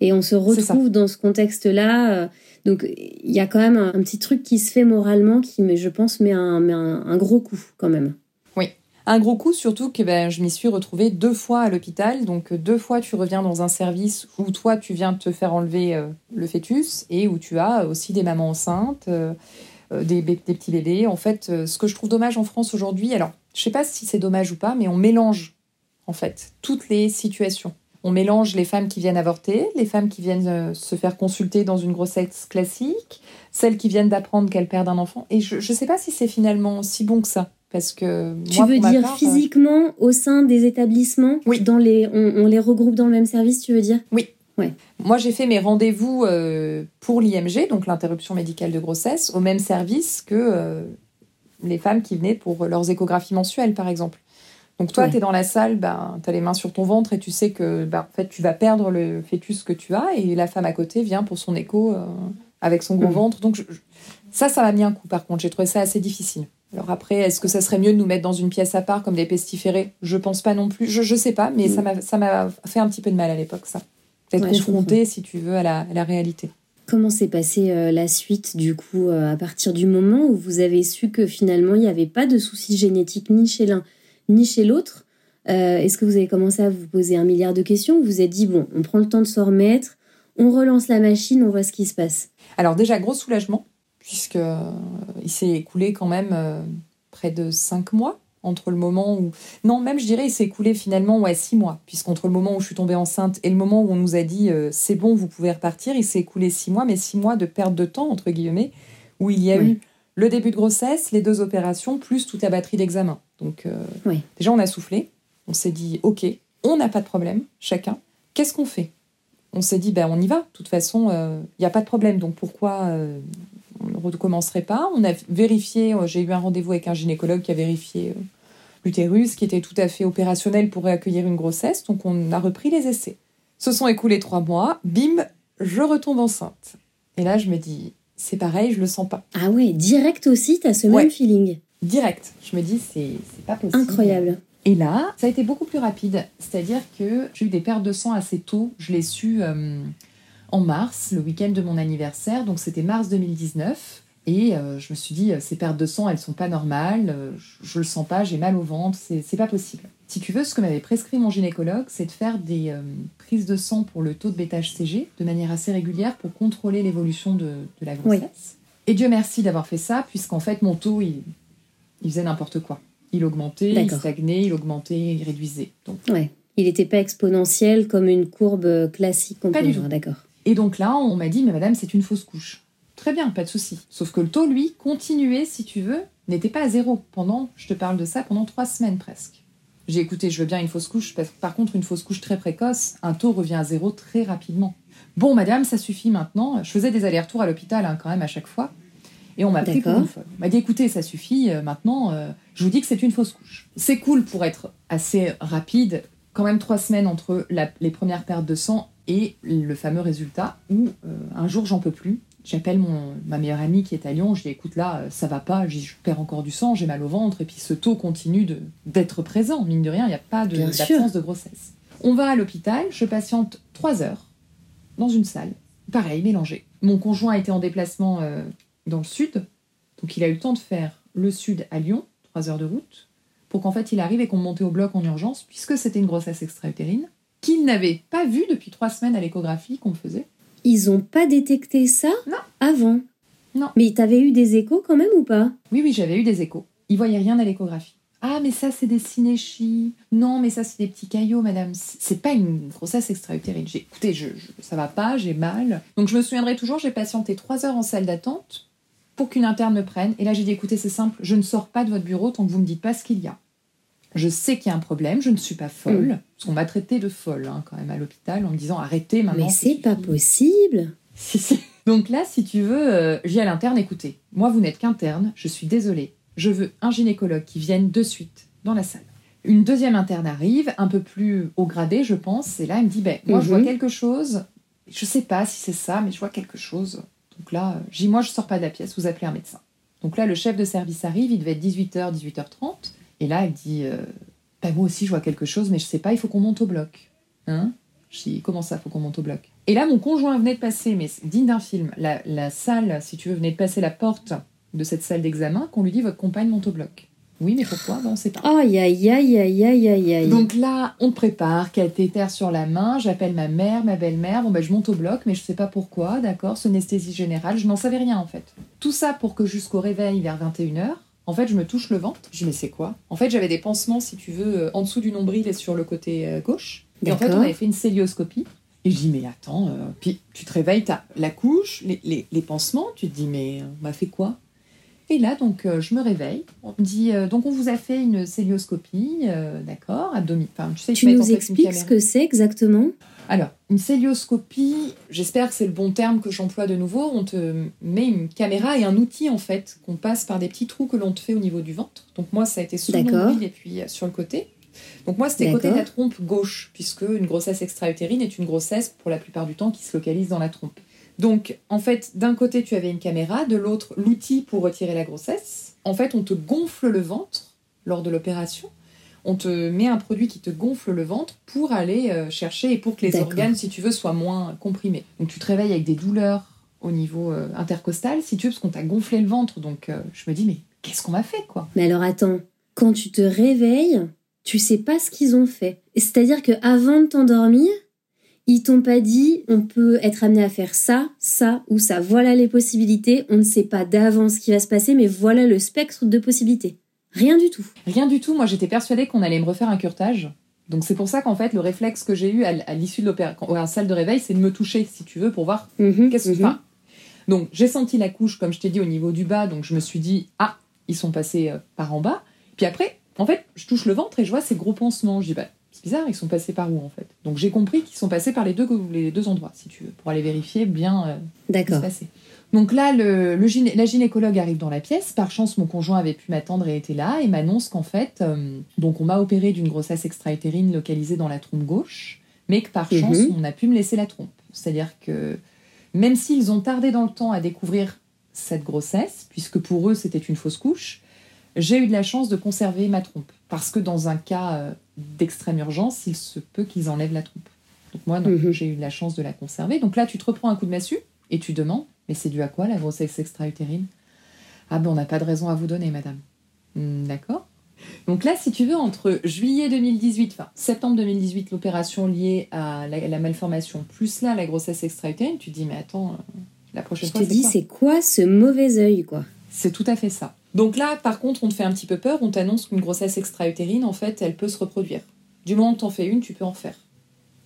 Et on se retrouve dans ce contexte-là. Euh, donc il y a quand même un, petit truc qui se fait moralement qui, mais je pense, met un, un, gros coup quand même. Oui, un gros coup surtout que ben, je m'y suis retrouvée deux fois à l'hôpital. Donc deux fois tu reviens dans un service où toi tu viens te faire enlever euh, le fœtus et où tu as aussi des mamans enceintes. Euh, des, des, petits bébés. En fait, ce que je trouve dommage en France aujourd'hui, alors je sais pas si c'est dommage ou pas, mais on mélange en fait toutes les situations. On mélange les femmes qui viennent avorter, les femmes qui viennent euh, se faire consulter dans une grossesse classique, celles qui viennent d'apprendre qu'elles perdent un enfant. Et je ne sais pas si c'est finalement si bon que ça. Parce que tu veux dire euh, physiquement au sein des établissements Oui. Dans les, on, les regroupe dans le même service, tu veux dire? Oui. Ouais. Moi, j'ai fait mes rendez-vous euh, pour l'IMG, donc l'interruption médicale de grossesse, au même service que les femmes qui venaient pour leurs échographies mensuelles, par exemple. Donc toi, tu es dans la salle, ben, tu as les mains sur ton ventre et tu sais que ben, en fait, tu vas perdre le fœtus que tu as et la femme à côté vient pour son écho euh, avec son gros mm. ventre. Donc ça, ça m'a mis un coup par contre. J'ai trouvé ça assez difficile. Alors après, est-ce que ça serait mieux de nous mettre dans une pièce à part comme des pestiférés? Je pense pas non plus. Je, je sais pas, mais mm. ça m'a fait un petit peu de mal à l'époque, ça. D'être confronté, si tu veux, à la, la réalité. Comment s'est passée euh, la suite, du coup, euh, à partir du moment où vous avez su que finalement, il n'y avait pas de soucis génétiques ni chez l'un ni chez l'autre euh, Est-ce que vous avez commencé à vous poser un milliard de questions Vous vous êtes dit, bon, on prend le temps de se remettre, on relance la machine, on voit ce qui se passe? Alors déjà, gros soulagement, puisque il s'est écoulé quand même près de cinq mois entre le moment où... Non, même je dirais, il s'est écoulé finalement ouais, six mois, puisqu'entre le moment où je suis tombée enceinte et le moment où on nous a dit c'est bon, vous pouvez repartir, il s'est écoulé six mois, mais six mois de perte de temps, entre guillemets, où il y a eu le début de grossesse, les deux opérations, plus toute la batterie d'examen. Donc, euh, déjà, on a soufflé. On s'est dit, OK, on n'a pas de problème, chacun. Qu'est-ce qu'on fait? On s'est dit, ben, on y va. De toute façon, il euh, n'y a pas de problème. Donc, pourquoi euh, on ne recommencerait pas On a vérifié, j'ai eu un rendez-vous avec un gynécologue qui a vérifié l'utérus, qui était tout à fait opérationnel pour accueillir une grossesse. Donc, on a repris les essais. Se sont écoulés trois mois. Bim, je retombe enceinte. Et là, je me dis, c'est pareil, je le sens pas. Ah ouais, direct aussi, tu as ce même feeling. Direct. Je me dis, c'est pas possible. Incroyable. Et là, ça a été beaucoup plus rapide. C'est-à-dire que j'ai eu des pertes de sang assez tôt. Je l'ai su euh, en mars, le week-end de mon anniversaire. Donc c'était mars 2019. Et euh, je me suis dit, ces pertes de sang, elles sont pas normales. Euh, je, je, le sens pas, j'ai mal au ventre, c'est pas possible. Si tu veux, ce que m'avait prescrit mon gynécologue, c'est de faire des euh, prises de sang pour le taux de bêta-HCG de manière assez régulière pour contrôler l'évolution de, la grossesse. Et Dieu merci d'avoir fait ça, puisqu'en fait, mon taux, il, faisait n'importe quoi. Il augmentait, il stagnait, il augmentait, il réduisait. Donc, ouais. Il n'était pas exponentiel comme une courbe classique. Pas du tout. D'accord. Et donc là, on m'a dit, mais madame, c'est une fausse couche. Très bien, pas de souci. Sauf que le taux, lui, continuait, si tu veux, n'était pas à zéro pendant, je te parle de ça, pendant trois semaines presque. J'ai écouté, je veux bien une fausse couche, parce que par contre, une fausse couche très précoce, un taux revient à zéro très rapidement. Bon, madame, ça suffit maintenant. Je faisais des allers-retours à l'hôpital hein, quand même à chaque fois. Et on m'a pris pour une folle. On m'a dit écoutez, ça suffit, euh, maintenant, euh, je vous dis que c'est une fausse couche. C'est cool pour être assez rapide, quand même trois semaines entre les premières pertes de sang et le fameux résultat où euh, un jour j'en peux plus, J'appelle mon ma meilleure amie qui est à Lyon, je dis écoute là, ça va pas, je, je perds encore du sang, j'ai mal au ventre, et puis ce taux continue d'être présent, mine de rien, il n'y a pas d'absence de, grossesse. On va à l'hôpital, je patiente trois heures dans une salle, pareil, mélangé. Mon conjoint a été en déplacement euh, dans le sud, donc il a eu le temps de faire le sud à Lyon, trois heures de route, pour qu'en fait il arrive et qu'on monte au bloc en urgence, puisque c'était une grossesse extra-utérine, qu'il n'avait pas vu depuis trois semaines à l'échographie qu'on faisait ils n'ont pas détecté ça non. avant Non. Mais tu avais eu des échos quand même ou pas? Oui, oui, j'avais eu des échos. Ils voyaient rien à l'échographie. Ah, mais ça, c'est des synéchies. Non, mais ça, c'est des petits caillots, madame. C'est pas une grossesse extra-utérine. J'ai écoutez, je, ça va pas, j'ai mal. Donc, je me souviendrai toujours, j'ai patienté trois heures en salle d'attente pour qu'une interne me prenne. Et là, j'ai dit écoutez, c'est simple, je ne sors pas de votre bureau tant que vous me dites pas ce qu'il y a. Je sais qu'il y a un problème, je ne suis pas folle. Mm. Parce qu'on m'a traité de folle hein, quand même à l'hôpital en me disant arrêtez maintenant. Mais c'est pas possible. Donc là, si tu veux, euh, j'ai à l'interne écoutez, moi vous n'êtes qu'interne, je suis désolée. Je veux un gynécologue qui vienne de suite dans la salle. Une deuxième interne arrive, un peu plus haut gradé, je pense, et là, elle me dit ben, moi je vois mhm. quelque chose, je sais pas si c'est ça, mais je vois quelque chose. Donc là, euh, j'ai moi je sors pas de la pièce, vous appelez un médecin. Donc là, le chef de service arrive, il devait être 18h, 18h30. Et là, elle dit euh, bah, Moi aussi, je vois quelque chose, mais je sais pas, il faut qu'on monte au bloc. Hein? Je dis Comment ça, faut qu'on monte au bloc? Et là, mon conjoint venait de passer, mais digne d'un film, la, salle, si tu veux, venait de passer la porte de cette salle d'examen, qu'on lui dit Votre compagne monte au bloc. Oui, mais pourquoi? Ben, On sait pas. Aïe, aïe, aïe, aïe, aïe, aïe, aïe. Donc là, on te prépare, cathéter sur la main, j'appelle ma mère, ma belle-mère, bon ben je monte au bloc, mais je sais pas pourquoi, d'accord, anesthésie générale, je n'en savais rien en fait. Tout ça pour que jusqu'au réveil vers 21h, en fait, je me touche le ventre. Je dis, mais c'est quoi? En fait, j'avais des pansements, si tu veux, euh, en dessous du nombril et sur le côté euh, gauche. Et en fait, on avait fait une célioscopie. Et je dis, mais attends, euh, puis tu te réveilles, tu as la couche, les, les, pansements, tu te dis, mais on m'a fait quoi? Et là, donc, euh, je me réveille. On me dit, euh, donc, on vous a fait une célioscopie, d'accord, abdominale. Enfin, tu sais, tu nous expliques ce que c'est exactement? Alors, une célioscopie, j'espère que c'est le bon terme que j'emploie de nouveau. On te met une caméra et un outil en fait qu'on passe par des petits trous que l'on te fait au niveau du ventre. Donc moi, ça a été sous le et puis sur le côté. Donc moi, c'était côté de la trompe gauche, puisque une grossesse extra-utérine est une grossesse pour la plupart du temps qui se localise dans la trompe. Donc en fait, d'un côté, tu avais une caméra, de l'autre, l'outil pour retirer la grossesse. En fait, on te gonfle le ventre lors de l'opération. On te met un produit qui te gonfle le ventre pour aller euh, chercher et pour que les organes, si tu veux, soient moins comprimés. Donc tu te réveilles avec des douleurs au niveau euh, intercostal, si tu veux, parce qu'on t'a gonflé le ventre. Donc euh, je me dis, mais qu'est-ce qu'on m'a fait, quoi? Mais alors attends, quand tu te réveilles, tu sais pas ce qu'ils ont fait. C'est-à-dire que avant de t'endormir, ils t'ont pas dit on peut être amené à faire ça, ça ou ça. Voilà les possibilités. On ne sait pas d'avance ce qui va se passer, mais voilà le spectre de possibilités. Rien du tout. Rien du tout. Moi, j'étais persuadée qu'on allait me refaire un curtage. Donc c'est pour ça qu'en fait, le réflexe que j'ai eu à, l'issue de l'opération, salle de réveil, c'est de me toucher, si tu veux, pour voir mhm, qu'est-ce que. Mm donc j'ai senti la couche, comme je t'ai dit, au niveau du bas. Donc je me suis dit ah, ils sont passés euh, par en bas. Puis après, en fait, je touche le ventre et je vois ces gros pansements. Je dis, bah, bizarre, ils sont passés par où en fait? Donc j'ai compris qu'ils sont passés par les deux, les deux endroits, si tu veux, pour aller vérifier bien euh, D'accord. Donc là, le, la gynécologue arrive dans la pièce. Par chance, mon conjoint avait pu m'attendre et était là et m'annonce qu'en fait, euh, donc on m'a opéré d'une grossesse extra-utérine localisée dans la trompe gauche, mais que par chance, mhm. on a pu me laisser la trompe. C'est-à-dire que même s'ils ont tardé dans le temps à découvrir cette grossesse, puisque pour eux c'était une fausse couche, j'ai eu de la chance de conserver ma trompe. Parce que dans un cas euh, d'extrême urgence, il se peut qu'ils enlèvent la trompe. Donc moi, mhm. j'ai eu la chance de la conserver. Donc là, tu te reprends un coup de massue et tu demandes, mais c'est dû à quoi la grossesse extra-utérine? Ah ben, on n'a pas de raison à vous donner, madame. Hmm, d'accord donc là, si tu veux, entre juillet 2018, enfin septembre 2018, l'opération liée à la, malformation, plus là, la grossesse extra-utérine, tu te dis, mais attends, euh, la prochaine fois, Je te dis, c'est quoi ce mauvais œil, quoi? C'est tout à fait ça. Donc là, par contre, on te fait un petit peu peur, on t'annonce qu'une grossesse extra-utérine, en fait, elle peut se reproduire. Du moment que t'en fais une, tu peux en faire.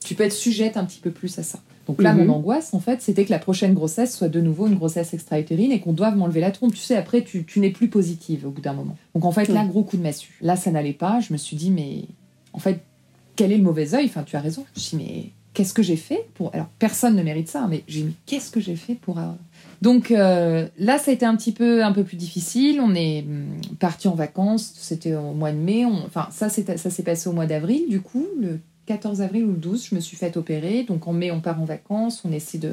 Tu peux être sujette un petit peu plus à ça. Donc là, mon mhm. angoisse, en fait, c'était que la prochaine grossesse soit de nouveau une grossesse extra-utérine et qu'on doive m'enlever la trompe. Tu sais, après, tu, n'es plus positive au bout d'un moment. Donc en fait, là, gros coup de massue. Là, ça n'allait pas. Je me suis dit, mais en fait, quel est le mauvais œil? Enfin, tu as raison. Je me suis dit, mais qu'est-ce que j'ai fait pour. Alors, personne ne mérite ça, mais j'ai dit, qu'est-ce que j'ai fait pour donc euh, là, ça a été un petit peu, un peu plus difficile. On est hum, parti en vacances, c'était au mois de mai. Enfin, ça, ça s'est passé au mois d'avril, du coup, le 14 avril ou le 12, je me suis fait opérer. Donc en mai, on part en vacances, on essaie de,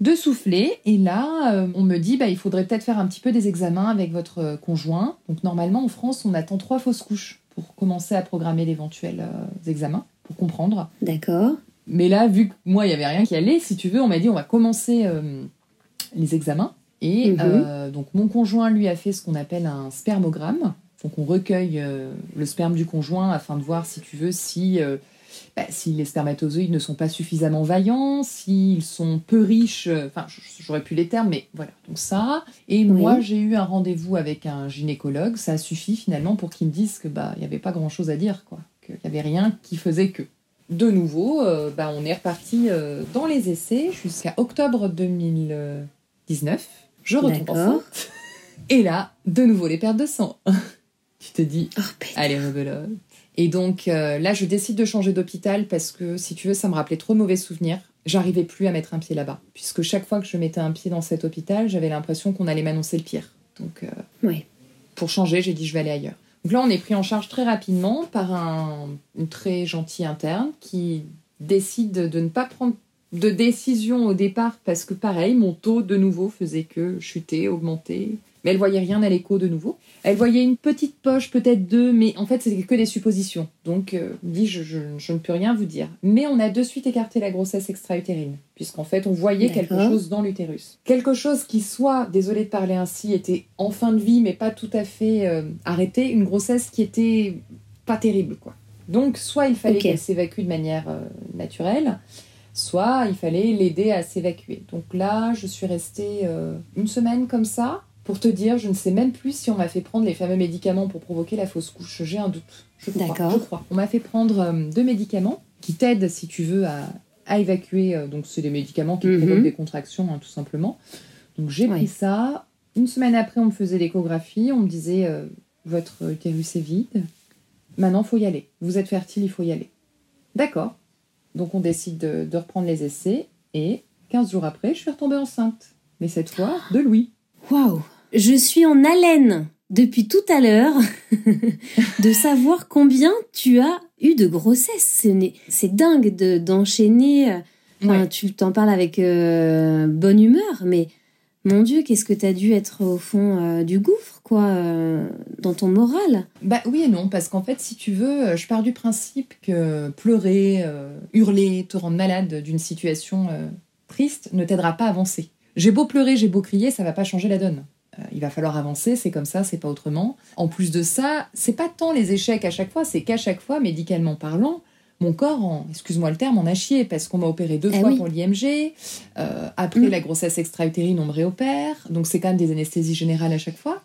de souffler. Et là, euh, on me dit, bah, il faudrait peut-être faire un petit peu des examens avec votre conjoint. Donc normalement, en France, on attend trois fausses couches pour commencer à programmer d'éventuels euh, examens, pour comprendre. D'accord. Mais là, vu que moi, il n'y avait rien qui allait, si tu veux, on m'a dit, on va commencer les examens. Et mhm. euh, donc mon conjoint lui a fait ce qu'on appelle un spermogramme. Donc on recueille euh, le sperme du conjoint afin de voir si tu veux si, euh, bah, si les spermatozoïdes ne sont pas suffisamment vaillants, s'ils sont peu riches. Enfin j'aurais pu les termes, mais voilà. Donc ça. Et moi j'ai eu un rendez-vous avec un gynécologue. Ça a suffi finalement pour qu'il me dise que bah il n'y avait pas grand chose à dire quoi, qu'il n'y avait rien qui faisait que de nouveau, bah, on est reparti dans les essais jusqu'à octobre 2000. 19, je retombe enceinte. Et là, de nouveau, les pertes de sang. tu te dis, oh, allez, rebelote. Et donc euh, là, je décide de changer d'hôpital parce que, si tu veux, ça me rappelait trop de mauvais souvenirs. J'arrivais plus à mettre un pied là-bas. Puisque chaque fois que je mettais un pied dans cet hôpital, j'avais l'impression qu'on allait m'annoncer le pire. Donc, euh, pour changer, j'ai dit, je vais aller ailleurs. Donc là, on est pris en charge très rapidement par un, un très gentil interne qui décide de ne pas prendre de décision au départ parce que pareil, mon taux de nouveau faisait que chuter, augmenter. Mais elle voyait rien à l'écho de nouveau. Elle voyait une petite poche, peut-être deux, mais en fait c'était que des suppositions. Donc euh, dit je, je, ne peux rien vous dire. Mais on a de suite écarté la grossesse extra-utérine, puisqu'en fait on voyait quelque chose dans l'utérus. Quelque chose qui soit, désolé de parler ainsi, était en fin de vie mais pas tout à fait euh, arrêté, une grossesse qui était pas terrible quoi. Donc soit il fallait qu'elle s'évacue de manière euh, naturelle, soit il fallait l'aider à s'évacuer. Donc là, je suis restée euh, une semaine comme ça. Pour te dire, je ne sais même plus si on m'a fait prendre les fameux médicaments pour provoquer la fausse couche. J'ai un doute. Je crois. Je crois. On m'a fait prendre euh, deux médicaments qui t'aident, si tu veux, à, à évacuer. euh, donc, c'est des médicaments qui Mhm. provoquent des contractions, hein, tout simplement. Donc, j'ai pris ça. Une semaine après, on me faisait l'échographie. On me disait euh, Votre utérus est vide. Maintenant, faut y aller. Vous êtes fertile, il faut y aller. D'accord. Donc, on décide de, de reprendre les essais. Et 15 jours après, je suis retombée enceinte. Mais cette fois, de Louis. Waouh Je suis en haleine depuis tout à l'heure de savoir combien tu as eu de grossesse. C'est dingue de- d'enchaîner. euh, enfin, Ouais. Tu t'en parles avec euh, bonne humeur, mais mon Dieu, qu'est-ce que tu as dû être au fond euh, du gouffre, quoi, euh, dans ton moral? Bah oui et non, parce qu'en fait, si tu veux, euh, je pars du principe que pleurer, hurler, te rendre malade d'une situation triste ne t'aidera pas à avancer. J'ai beau pleurer, j'ai beau crier, ça va pas changer la donne. Il va falloir avancer, c'est comme ça, c'est pas autrement. En plus de ça, c'est pas tant les échecs à chaque fois, c'est qu'à chaque fois, médicalement parlant, mon corps, en, excuse-moi le terme, en a chié parce qu'on m'a opéré deux Eh fois oui. pour l'IMG. Euh, après Mm. la grossesse extra-utérine, on me réopère. Donc c'est quand même des anesthésies générales à chaque fois.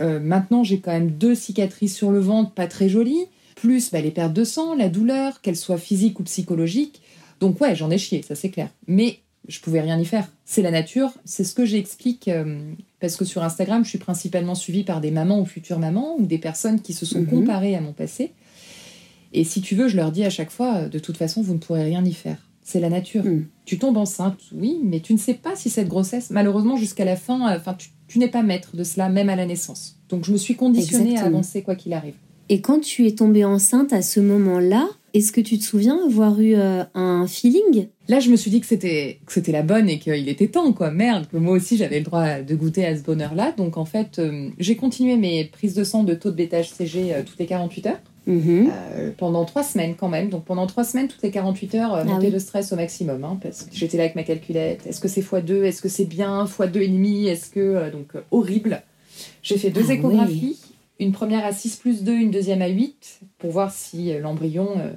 Euh, maintenant, j'ai quand même deux cicatrices sur le ventre, pas très jolies, plus bah, les pertes de sang, la douleur, qu'elle soit physique ou psychologique. Donc ouais, j'en ai chié, ça c'est clair. Mais je pouvais rien y faire. C'est la nature, c'est ce que j'explique euh, parce que sur Instagram, je suis principalement suivie par des mamans ou futures mamans ou des personnes qui se sont Mhm. comparées à mon passé. Et si tu veux, je leur dis à chaque fois, euh, de toute façon, vous ne pourrez rien y faire. C'est la nature. Mhm. Tu tombes enceinte, oui, mais tu ne sais pas si cette grossesse, malheureusement, jusqu'à la fin, euh, enfin, tu, tu n'es pas maître de cela, même à la naissance. Donc, je me suis conditionnée à avancer quoi qu'il arrive. Et quand tu es tombée enceinte à ce moment-là, est-ce que tu te souviens avoir eu euh, un feeling? Là, je me suis dit que c'était que c'était la bonne et qu'il était temps, quoi. Merde, que moi aussi j'avais le droit de goûter à ce bonheur-là. Donc, en fait, euh, j'ai continué mes prises de sang de taux de bêta-HCG euh, toutes les 48 heures. Mhm. Euh, pendant trois semaines quand même. Donc pendant trois semaines, toutes les 48 heures, euh, Ah montée oui. de stress au maximum. hein, parce que j'étais là avec ma calculette. Est-ce que c'est x2 Est-ce que c'est bien? X2 et demi? Est-ce que... euh, donc euh, horrible. J'ai fait deux Ah échographies. Une première à 6 plus 2, une deuxième à 8, pour voir si l'embryon euh,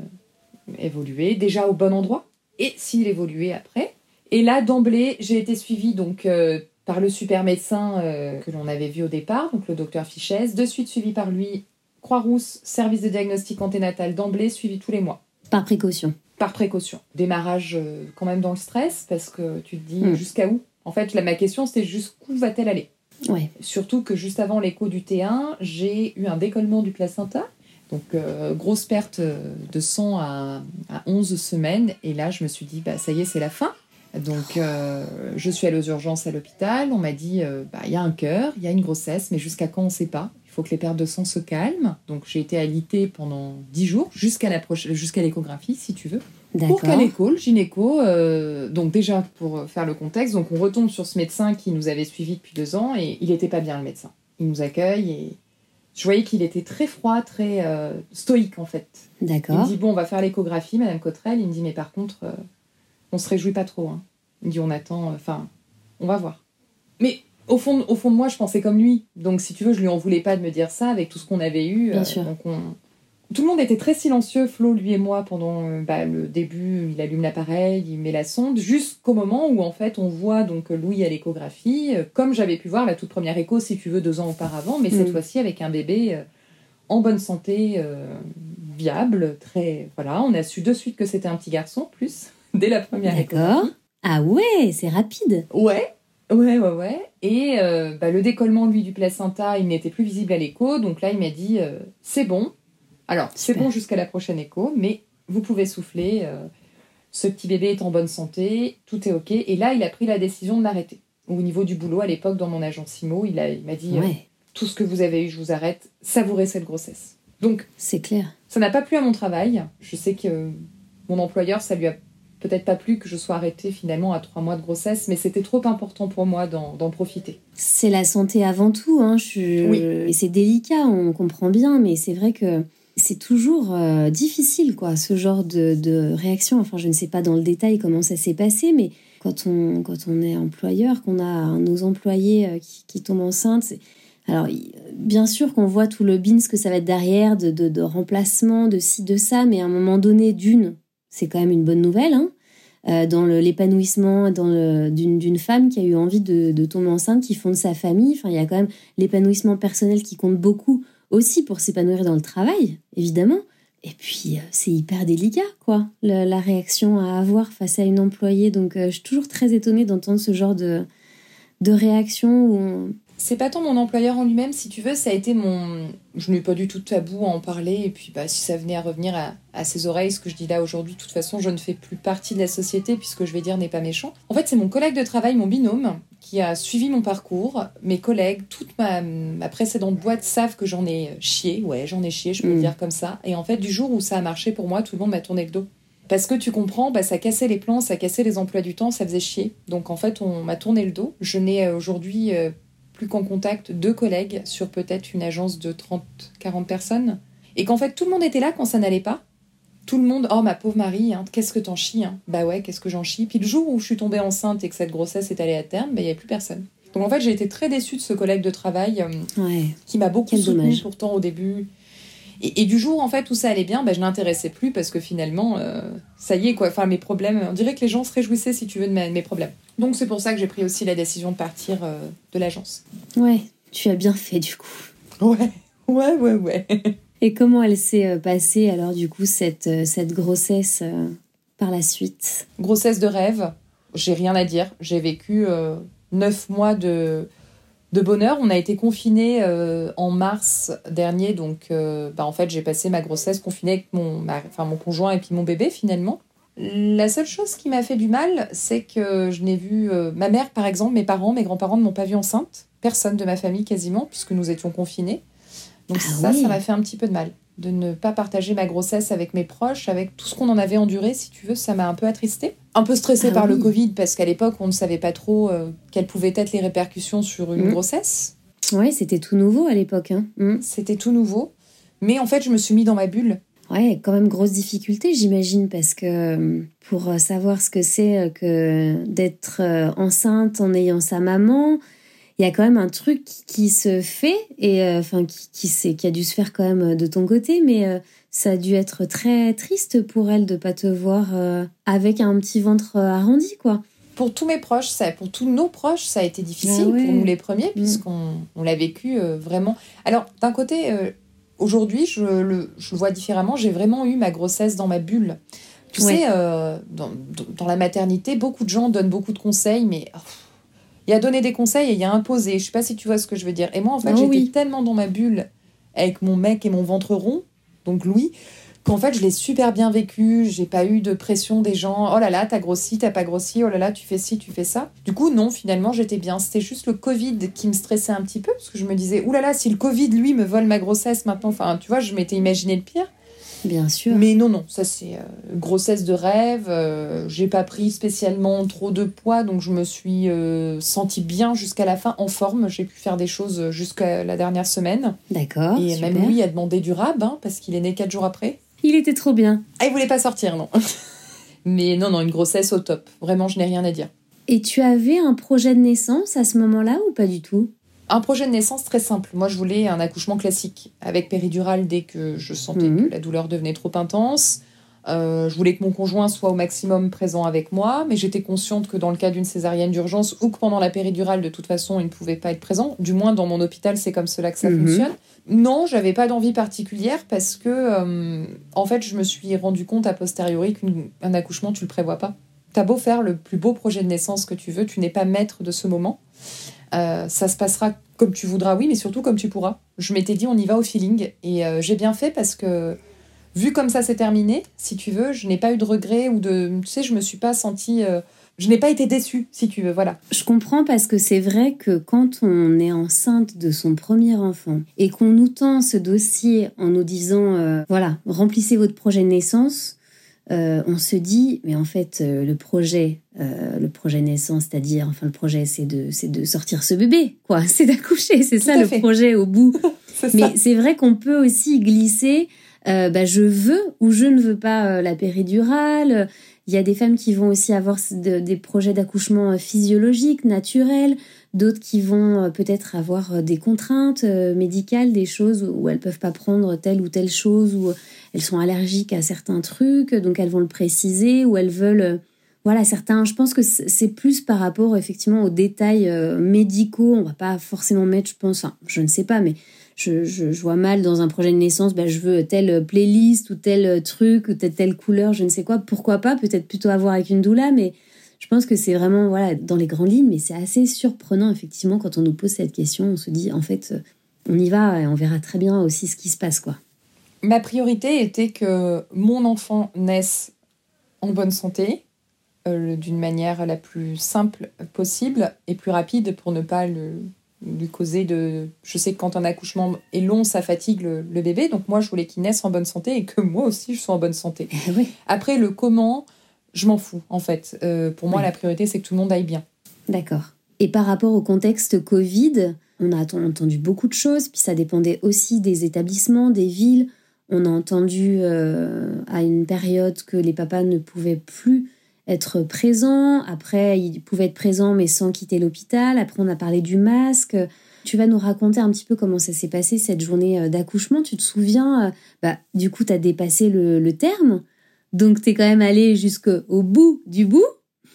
évoluait déjà au bon endroit et s'il évoluait après. Et là, d'emblée, j'ai été suivie donc euh, par le super médecin euh, que l'on avait vu au départ, donc le docteur Fichès, de suite suivi par lui Croix-Rousse, service de diagnostic anténatal d'emblée, suivi tous les mois, Par précaution. par précaution. Démarrage euh, quand même dans le stress, parce que tu te dis Hmm. jusqu'à où? En fait, là, ma question, c'était jusqu'où va-t-elle aller? Ouais. Surtout que juste avant l'écho du T1, j'ai eu un décollement du placenta. Donc, euh, grosse perte euh, de sang à, à 11 semaines. Et là, je me suis dit, bah, ça y est, c'est la fin. Donc, euh, je suis allée aux urgences à l'hôpital. On m'a dit, euh, bah, il y a un cœur, il y a une grossesse, mais jusqu'à quand, on ne sait pas. Il faut que les pertes de sang se calment. Donc, j'ai été alitée pendant 10 jours, jusqu'à la jusqu'à l'échographie, si tu veux. Pour D'accord. l'écho, le gynéco, euh, donc déjà pour faire le contexte, donc on retombe sur ce médecin qui nous avait suivis depuis deux ans et il n'était pas bien le médecin. Il nous accueille et je voyais qu'il était très froid, très euh, stoïque en fait. Il me D'accord. dit bon, on va faire l'échographie, Madame Cotrel. Il me dit mais par contre, euh, on se réjouit pas trop. hein. Il me dit on attend, euh, enfin, on va voir. Mais au fond, au fond de moi, je pensais comme lui. Donc si tu veux, je lui en voulais pas de me dire ça avec tout ce qu'on avait eu. Bien sûr. Donc on, tout le monde était très silencieux, Flo, lui et moi, pendant euh, bah, le début. Il allume l'appareil, il met la sonde, jusqu'au moment où en fait on voit donc Louis à l'échographie, euh, comme j'avais pu voir la toute première écho, si tu veux, deux ans auparavant, mais cette Mm. fois-ci avec un bébé euh, en bonne santé, euh, viable, très voilà. On a su de suite que c'était un petit garçon, plus dès la première D'accord. échographie. Ah ouais, c'est rapide. Ouais. Ouais, ouais, ouais. Et euh, bah, le décollement, lui, du placenta, il n'était plus visible à l'écho. Donc là, il m'a dit, euh, c'est bon. Alors, c'est bon jusqu'à la prochaine écho, mais vous pouvez souffler. euh, ce petit bébé est en bonne santé, tout est OK. Et là, il a pris la décision de m'arrêter. Au niveau du boulot, à l'époque, dans mon agence IMO, il m'a dit, Ouais, tout ce que vous avez eu, je vous arrête. Savourez cette grossesse. Donc, c'est clair. ça n'a pas plu à mon travail. Je sais que mon employeur, ça lui a peut-être pas plu que je sois arrêtée finalement à trois mois de grossesse, mais c'était trop important pour moi d'en profiter. C'est la santé avant tout. Hein. Je- Oui. Et c'est délicat, on comprend bien, mais c'est vrai que c'est toujours euh, difficile, quoi, ce genre de, de réaction. Enfin, je ne sais pas dans le détail comment ça s'est passé, mais quand on, quand on est employeur, qu'on a nos employés euh, qui, qui tombent enceintes, alors bien sûr qu'on voit tout le bins que ça va être derrière, de, de, de remplacement, de ci, de ça, mais à un moment donné, d'une, c'est quand même une bonne nouvelle, hein, l'épanouissement dans le- d'une femme qui a eu envie de, tomber enceinte, qui fonde sa famille. Enfin, il y a quand même l'épanouissement personnel qui compte beaucoup aussi pour s'épanouir dans le travail, évidemment. Et puis, c'est hyper délicat, quoi, la, réaction à avoir face à une employée. Donc, je suis toujours très étonnée d'entendre ce genre de, de réaction où c'est pas tant mon employeur en lui-même, si tu veux, ça a été mon. Je n'ai pas du tout de tabou à en parler, et puis bah, si ça venait à revenir à, ses oreilles, ce que je dis là aujourd'hui, de toute façon, je ne fais plus partie de la société, puisque je vais dire n'est pas méchant. En fait, c'est mon collègue de travail, mon binôme, qui a suivi mon parcours. Mes collègues, toute ma, précédente boîte savent que j'en ai chié, ouais, j'en ai chié, je peux le mm. dire comme ça. Et en fait, du jour où ça a marché pour moi, tout le monde m'a tourné le dos. Parce que tu comprends, bah, ça cassait les plans, ça cassait les emplois du temps, ça faisait chier. Donc en fait, on m'a tourné le dos. Je n'ai euh, aujourd'hui euh, plus qu'en contact deux collègues sur peut-être une agence de 30-40 personnes. Et qu'en fait, tout le monde était là quand ça n'allait pas. Tout le monde, oh ma pauvre Marie, hein, qu'est-ce que t'en chies hein? Bah ouais, qu'est-ce que j'en chie? Puis le jour où je suis tombée enceinte et que cette grossesse est allée à terme, bah, il n'y avait plus personne. Donc en fait, j'ai été très déçue de ce collègue de travail euh, qui m'a beaucoup soutenu pourtant au début. Et, du jour en fait où ça allait bien, bah, je n'intéressais plus parce que finalement, euh, ça y est quoi. Enfin mes problèmes, on dirait que les gens se réjouissaient si tu veux de mes problèmes. Donc c'est pour ça que j'ai pris aussi la décision de partir euh, de l'agence. Ouais, tu as bien fait du coup. Ouais, ouais, ouais, ouais. Et comment elle s'est euh, passée alors du coup cette, euh, cette grossesse par la suite? Grossesse de rêve, j'ai rien à dire. J'ai vécu neuf mois de, de bonheur. On a été confinés en mars dernier, donc bah, en fait j'ai passé ma grossesse confinée avec mon, enfin, mon conjoint et puis mon bébé finalement. La seule chose qui m'a fait du mal, c'est que je n'ai vu euh, ma mère, par exemple, mes parents, mes grands-parents ne m'ont pas vue enceinte. Personne de ma famille quasiment, puisque nous étions confinés. Donc ah ça, ça m'a fait un petit peu de mal. De ne pas partager ma grossesse avec mes proches, avec tout ce qu'on en avait enduré, si tu veux, ça m'a un peu attristé. Un peu stressée ah par le Covid, parce qu'à l'époque, on ne savait pas trop euh, quelles pouvaient être les répercussions sur une mmh. grossesse. Oui, c'était tout nouveau à l'époque. Hein. Mmh. C'était tout nouveau. Mais en fait, je me suis mis dans ma bulle. Ouais, quand même grosse difficulté, j'imagine, parce que euh, pour euh, savoir ce que c'est euh, que d'être enceinte en ayant sa maman, il y a quand même un truc qui se fait et enfin qui qui, qui a dû se faire quand même de ton côté, mais ça a dû être très triste pour elle de pas te voir avec un petit ventre arrondi, quoi. Pour tous mes proches, ça, pour tous nos proches, ça a été difficile ah pour nous les premiers, mm. puisqu'on on l'a vécu vraiment. Alors, d'un côté, Aujourd'hui, je le, vois différemment. J'ai vraiment eu ma grossesse dans ma bulle. Tu sais, euh, dans, la maternité, beaucoup de gens donnent beaucoup de conseils, mais oh, il y a donné des conseils et il y a imposé. Je sais pas si tu vois ce que je veux dire. Et moi, en fait, oh j'étais tellement dans ma bulle avec mon mec et mon ventre rond, donc Louis, qu'en fait, je l'ai super bien vécu. J'ai pas eu de pression des gens. Oh là là, t'as grossi, t'as pas grossi. Oh là là, tu fais ci, tu fais ça. Du coup, non, finalement, j'étais bien. C'était juste le Covid qui me stressait un petit peu parce que je me disais, oh là là, si le Covid, lui, me vole ma grossesse maintenant. Enfin, tu vois, je m'étais imaginé le pire. Bien sûr. Mais non, non, ça c'est euh, grossesse de rêve. Euh, j'ai pas pris spécialement trop de poids, donc je me suis euh, sentie bien jusqu'à la fin, en forme. J'ai pu faire des choses jusqu'à la dernière semaine. D'accord. Et même lui a demandé du rab, hein, parce qu'il est né quatre jours après. Il était trop bien. Ah, il voulait pas sortir, non. Mais non, non, une grossesse au top. Vraiment, je n'ai rien à dire. Et tu avais un projet de naissance à ce moment-là ou pas du tout? Un projet de naissance très simple. Moi, je voulais un accouchement classique, avec péridurale dès que je sentais mhm. que la douleur devenait trop intense. Euh, je voulais que mon conjoint soit au maximum présent avec moi, mais j'étais consciente que dans le cas d'une césarienne d'urgence ou que pendant la péridurale, de toute façon, il ne pouvait pas être présent. Du moins, dans mon hôpital, c'est comme cela que ça mhm. fonctionne. Non, j'avais pas d'envie particulière parce que, euh, en fait, je me suis rendu compte a posteriori qu'un accouchement, tu le prévois pas. T'as beau faire le plus beau projet de naissance que tu veux, tu n'es pas maître de ce moment. Euh, ça se passera comme tu voudras, oui, mais surtout comme tu pourras. Je m'étais dit, on y va au feeling. Et j'ai bien fait parce que vu comme ça s'est terminé, si tu veux, je n'ai pas eu de regrets ou de. Tu sais, je me suis pas sentie. Euh, je n'ai pas été déçue, si tu veux, voilà. Je comprends parce que c'est vrai que quand on est enceinte de son premier enfant et qu'on nous tend ce dossier en nous disant, euh, voilà, remplissez votre projet de naissance, euh, on se dit, mais en fait, le projet, le projet naissance, c'est-à-dire, enfin, le projet, c'est de, c'est de sortir ce bébé, quoi. C'est d'accoucher, c'est ça le projet au bout. mais c'est vrai qu'on peut aussi glisser euh, bah, je veux ou je ne veux pas euh, la péridurale. Il y a des femmes qui vont aussi avoir des projets d'accouchement euh, physiologiques, naturels, d'autres qui vont peut-être avoir des contraintes médicales, des choses où elles peuvent pas prendre telle ou telle chose, ou elles sont allergiques à certains trucs, donc elles vont le préciser, ou elles veulent... Voilà, certains, je pense que c'est plus par rapport effectivement aux détails médicaux. On va pas forcément mettre, je pense, enfin, je ne sais pas, mais je, vois mal dans un projet de naissance, bah, je veux telle playlist ou tel truc ou telle, telle couleur, je ne sais quoi. Pourquoi pas? Peut-être plutôt avoir avec une doula, mais je pense que c'est vraiment voilà dans les grandes lignes, mais c'est assez surprenant effectivement quand on nous pose cette question. On se dit en fait, on y va et on verra très bien aussi ce qui se passe quoi. Ma priorité était que mon enfant naisse en bonne santé, euh, d'une manière la plus simple possible et plus rapide pour ne pas le, lui causer de... Je sais que quand un accouchement est long, ça fatigue le, bébé, donc moi je voulais qu'il naisse en bonne santé et que moi aussi je sois en bonne santé. Eh Après le comment, je m'en fous en fait. Euh, pour moi la priorité c'est que tout le monde aille bien. D'accord. Et par rapport au contexte Covid, on a entendu beaucoup de choses, puis ça dépendait aussi des établissements, des villes. On a entendu euh, à une période que les papas ne pouvaient plus être présent. Après, il pouvait être présent mais sans quitter l'hôpital. Après, on a parlé du masque. Tu vas nous raconter un petit peu comment ça s'est passé cette journée euh, d'accouchement. Tu te souviens, euh, bah, du coup, tu as dépassé le, terme. Donc, tu es quand même allé jusqu'au bout du bout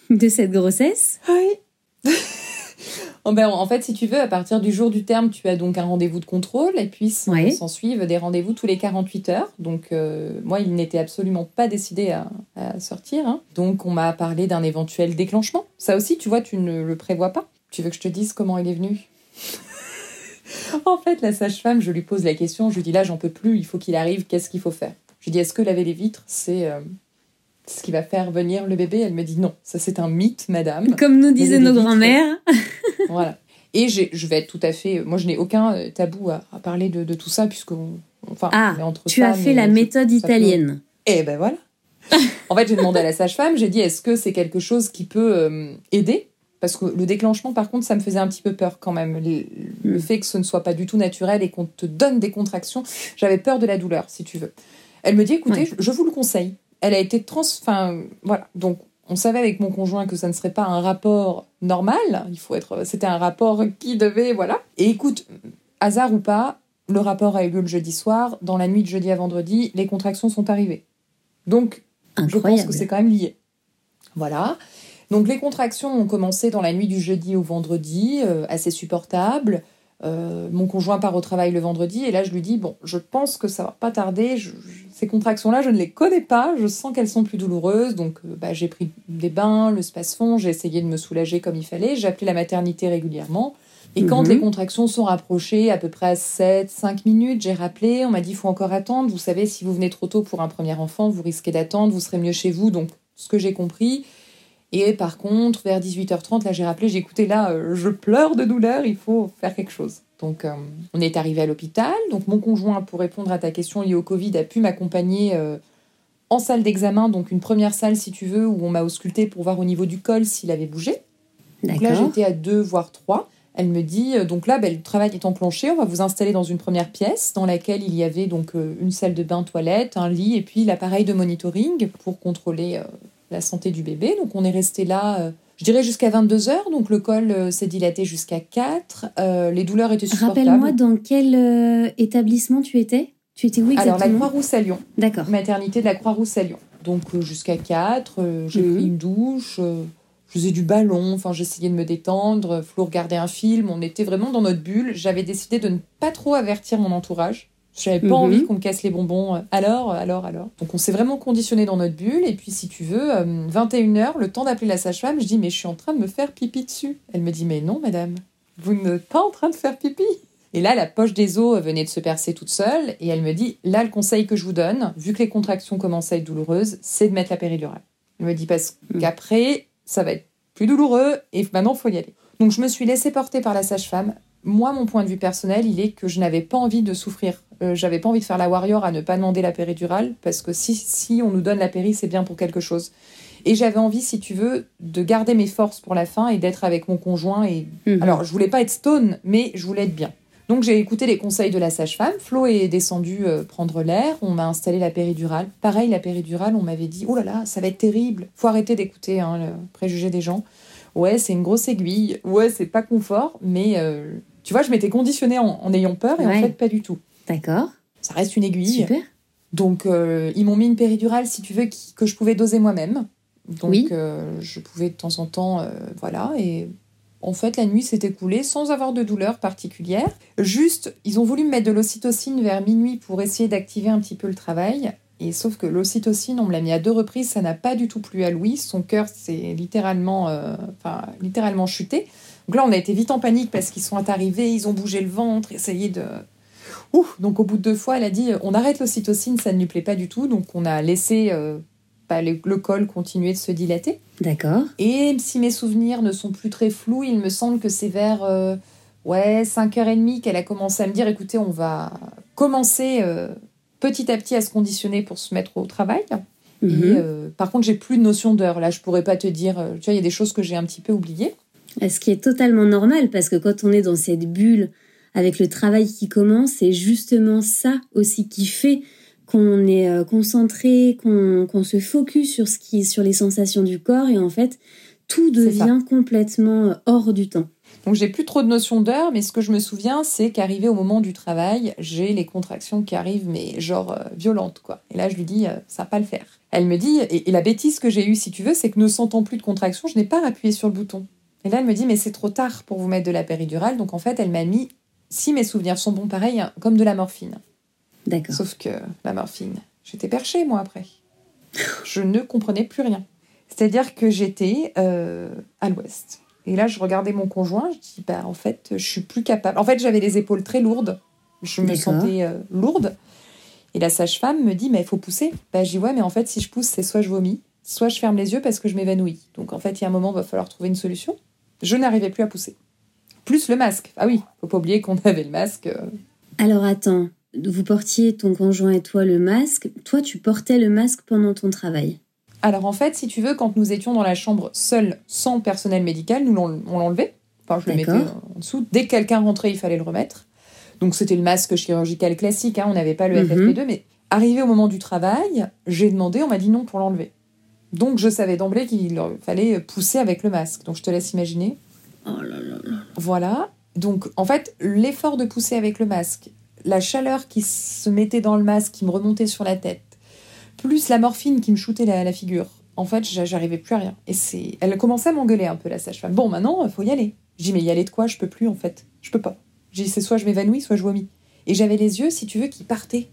de cette grossesse. Oui. Oh, ben, en fait, si tu veux, à partir du jour du terme, tu as donc un rendez-vous de contrôle et puis s'en suivent des rendez-vous tous les 48 heures. Donc, euh, moi, il n'était absolument pas décidé à, sortir. Hein. Donc, on m'a parlé d'un éventuel déclenchement. Ça aussi, tu vois, tu ne le prévois pas. Tu veux que je te dise comment il est venu? En fait, la sage-femme, je lui pose la question. Je lui dis là, j'en peux plus, il faut qu'il arrive, qu'est-ce qu'il faut faire? Je lui dis est-ce que laver les vitres, c'est. Euh, ce qui va faire venir le bébé. Elle me dit non, ça c'est un mythe, madame. Comme nous disaient nos grands-mères. voilà. Et je vais être tout à fait. Moi, je n'ai aucun euh, tabou à, parler de, tout ça, puisque. enfin, ah, tu as fait la méthode italienne. Eh ben voilà. en fait, j'ai demandé à la sage-femme, j'ai dit est-ce que c'est quelque chose qui peut euh, aider? Parce que le déclenchement, par contre, ça me faisait un petit peu peur quand même. Le, le hmm. fait que ce ne soit pas du tout naturel et qu'on te donne des contractions, j'avais peur de la douleur, si tu veux. Elle me dit écoutez, je vous le conseille elle a été trans. Enfin, voilà. Donc, on savait avec mon conjoint que ça ne serait pas un rapport normal. Il faut être. C'était un rapport qui devait. Voilà. Et écoute, hasard ou pas, le rapport a eu lieu le jeudi soir. Dans la nuit de jeudi à vendredi, les contractions sont arrivées. Donc, je pense que c'est quand même lié. Voilà. Donc, les contractions ont commencé dans la nuit du jeudi au vendredi, euh, assez supportables. Euh, mon conjoint part au travail le vendredi et là je lui dis bon je pense que ça va pas tarder. Ces contractions là je ne les connais pas. Je sens qu'elles sont plus douloureuses. Donc euh, bah, j'ai pris des bains le space-fond j'ai essayé de me soulager comme il fallait. J'ai appelé la maternité régulièrement. Et quand mhm. les contractions sont rapprochées à peu près à 7 5 minutes j'ai rappelé. On m'a dit il faut encore attendre. Vous savez si vous venez trop tôt pour un premier enfant vous risquez d'attendre. Vous serez mieux chez vous. Donc ce que j'ai compris et par contre, vers 18h30, là, j'ai rappelé, j'ai écouté, là, euh, je pleure de douleur, il faut faire quelque chose. Donc, euh, on est arrivé à l'hôpital. Donc, mon conjoint, pour répondre à ta question liée au Covid, a pu m'accompagner euh, en salle d'examen, donc une première salle, si tu veux, où on m'a ausculté pour voir au niveau du col s'il avait bougé. Donc là, j'étais à deux, voire trois. Elle me dit, donc là, ben, le travail est enclenché, on va vous installer dans une première pièce dans laquelle il y avait donc une salle de bain, toilette, un lit et puis l'appareil de monitoring pour contrôler la santé du bébé. Donc on est resté là, euh, je dirais jusqu'à 22 heures. Donc le col euh, s'est dilaté jusqu'à 4. Euh, les douleurs étaient supportables. Rappelle-moi dans quel établissement tu étais Tu étais où exactement Alors la Croix-Rousse à Lyon. D'accord. Maternité de la Croix-Rousse à Lyon. Donc jusqu'à 4, j'ai mhm. pris une douche. je faisais du ballon, enfin j'essayais de me détendre, Flo regardait un film, on était vraiment dans notre bulle. J'avais décidé de ne pas trop avertir mon entourage j'avais pas envie mhm. qu'on me casse les bonbons. Alors, alors, alors. Donc on s'est vraiment conditionné dans notre bulle. Et puis si tu veux, 21h, euh, le temps d'appeler la sage-femme, je dis mais je suis en train de me faire pipi dessus. Elle me dit mais non madame, vous n'êtes pas en train de faire pipi. Et là, la poche des os venait de se percer toute seule. Et elle me dit là, le conseil que je vous donne, vu que les contractions commencent à être douloureuses, c'est de mettre la péridurale. Elle me dit parce mm. qu'après, ça va être plus douloureux et maintenant, faut y aller. Donc je me suis laissée porter par la sage-femme. Moi, mon point de vue personnel, il est que je n'avais pas envie de souffrir euh, j'avais pas envie de faire la warrior à ne pas demander la péridurale parce que si, si on nous donne la péri, c'est bien pour quelque chose. Et j'avais envie, si tu veux, de garder mes forces pour la fin et d'être avec mon conjoint. Et mhm. alors, je voulais pas être stone, mais je voulais être bien. Donc j'ai écouté les conseils de la sage-femme. Flo est descendu euh, prendre l'air. On m'a installé la péridurale. Pareil, la péridurale, on m'avait dit oh là là, ça va être terrible. Faut arrêter d'écouter hein, le préjugé des gens. Ouais, c'est une grosse aiguille. Ouais, c'est pas confort, mais euh, tu vois, je m'étais conditionnée en, ayant peur et en fait pas du tout. D'accord. Ça reste une aiguille. Super. Donc, euh, ils m'ont mis une péridurale, si tu veux, que je pouvais doser moi-même. Donc, euh, je pouvais de temps en temps, euh, voilà. Et En fait, la nuit s'est écoulée sans avoir de douleur particulière. Juste, ils ont voulu me mettre de l'ocytocine vers minuit pour essayer d'activer un petit peu le travail. Et sauf que l'ocytocine, on me l'a mis à deux reprises, ça n'a pas du tout plu à Louis. Son cœur s'est littéralement, enfin, littéralement chuté. Donc là, on a été vite en panique parce qu'ils sont arrivés, ils ont bougé le ventre, essayé de. Ouh Donc au bout de deux fois, elle a dit on arrête l'ocytocine, ça ne lui plaît pas du tout. Donc on a laissé euh, bah, le, le col continuer de se dilater. D'accord. Et si mes souvenirs ne sont plus très flous, il me semble que c'est vers euh, ouais, 5h30 qu'elle a commencé à me dire écoutez, on va commencer euh, petit à petit à se conditionner pour se mettre au travail. Mhm. Et, euh, par contre, j'ai plus de notion d'heure. Là, je pourrais pas te dire. euh, tu vois, il y a des choses que j'ai un petit peu oubliées. Ce qui est totalement normal parce que quand on est dans cette bulle avec le travail qui commence, c'est justement ça aussi qui fait qu'on est euh, concentré, qu'on se focus sur ce qui, sur les sensations du corps et en fait tout devient complètement euh, hors du temps. Donc, j'ai plus trop de notion d'heure, mais ce que je me souviens, c'est qu'arrivé au moment du travail, j'ai les contractions qui arrivent, mais genre euh, violentes, quoi. Et là, je lui dis, euh, ça va pas le faire. Elle me dit, et, et la bêtise que j'ai eue, si tu veux, c'est que ne sentant plus de contractions, je n'ai pas appuyé sur le bouton. Et là, elle me dit, mais c'est trop tard pour vous mettre de la péridurale. Donc, en fait, elle m'a mis, si mes souvenirs sont bons, pareil, hein, comme de la morphine. D'accord. Sauf que la morphine, j'étais perchée, moi, après. Je ne comprenais plus rien. C'est-à-dire que j'étais euh, à l'ouest. Et là, je regardais mon conjoint, je dis, bah, en fait, je suis plus capable. En fait, j'avais les épaules très lourdes. Je me sentais euh, lourde. Et la sage-femme me dit, mais il faut pousser. Bah, je dis, ouais, mais en fait, si je pousse, c'est soit je vomis, soit je ferme les yeux parce que je m'évanouis. Donc, en fait, il y a un moment, il va falloir trouver une solution. Je n'arrivais plus à pousser. Plus le masque. Ah oui, faut pas oublier qu'on avait le masque. euh, Alors attends, vous portiez ton conjoint et toi le masque. Toi, tu portais le masque pendant ton travail. Alors en fait, si tu veux, quand nous étions dans la chambre seuls, sans personnel médical, nous on l'enlevait. Enfin, je le mettais en dessous. Dès que quelqu'un rentrait, il fallait le remettre. Donc c'était le masque chirurgical classique, hein, on n'avait pas le Mhm. FFP2, mais arrivé au moment du travail, j'ai demandé, on m'a dit non pour l'enlever. Donc je savais d'emblée qu'il fallait pousser avec le masque. Donc je te laisse imaginer. Oh là là là. Voilà. Donc, en fait, l'effort de pousser avec le masque, la chaleur qui se mettait dans le masque, qui me remontait sur la tête, plus la morphine qui me shootait la, la figure, en fait, j'a- j'arrivais plus à rien. Et c'est, elle commençait à m'engueuler un peu, la sage-femme. Bon, maintenant, il faut y aller. J'ai mais y aller de quoi? Je peux plus, en fait. Je peux pas. J'ai c'est soit je m'évanouis, soit je vomis. Et j'avais les yeux, si tu veux, qui partaient.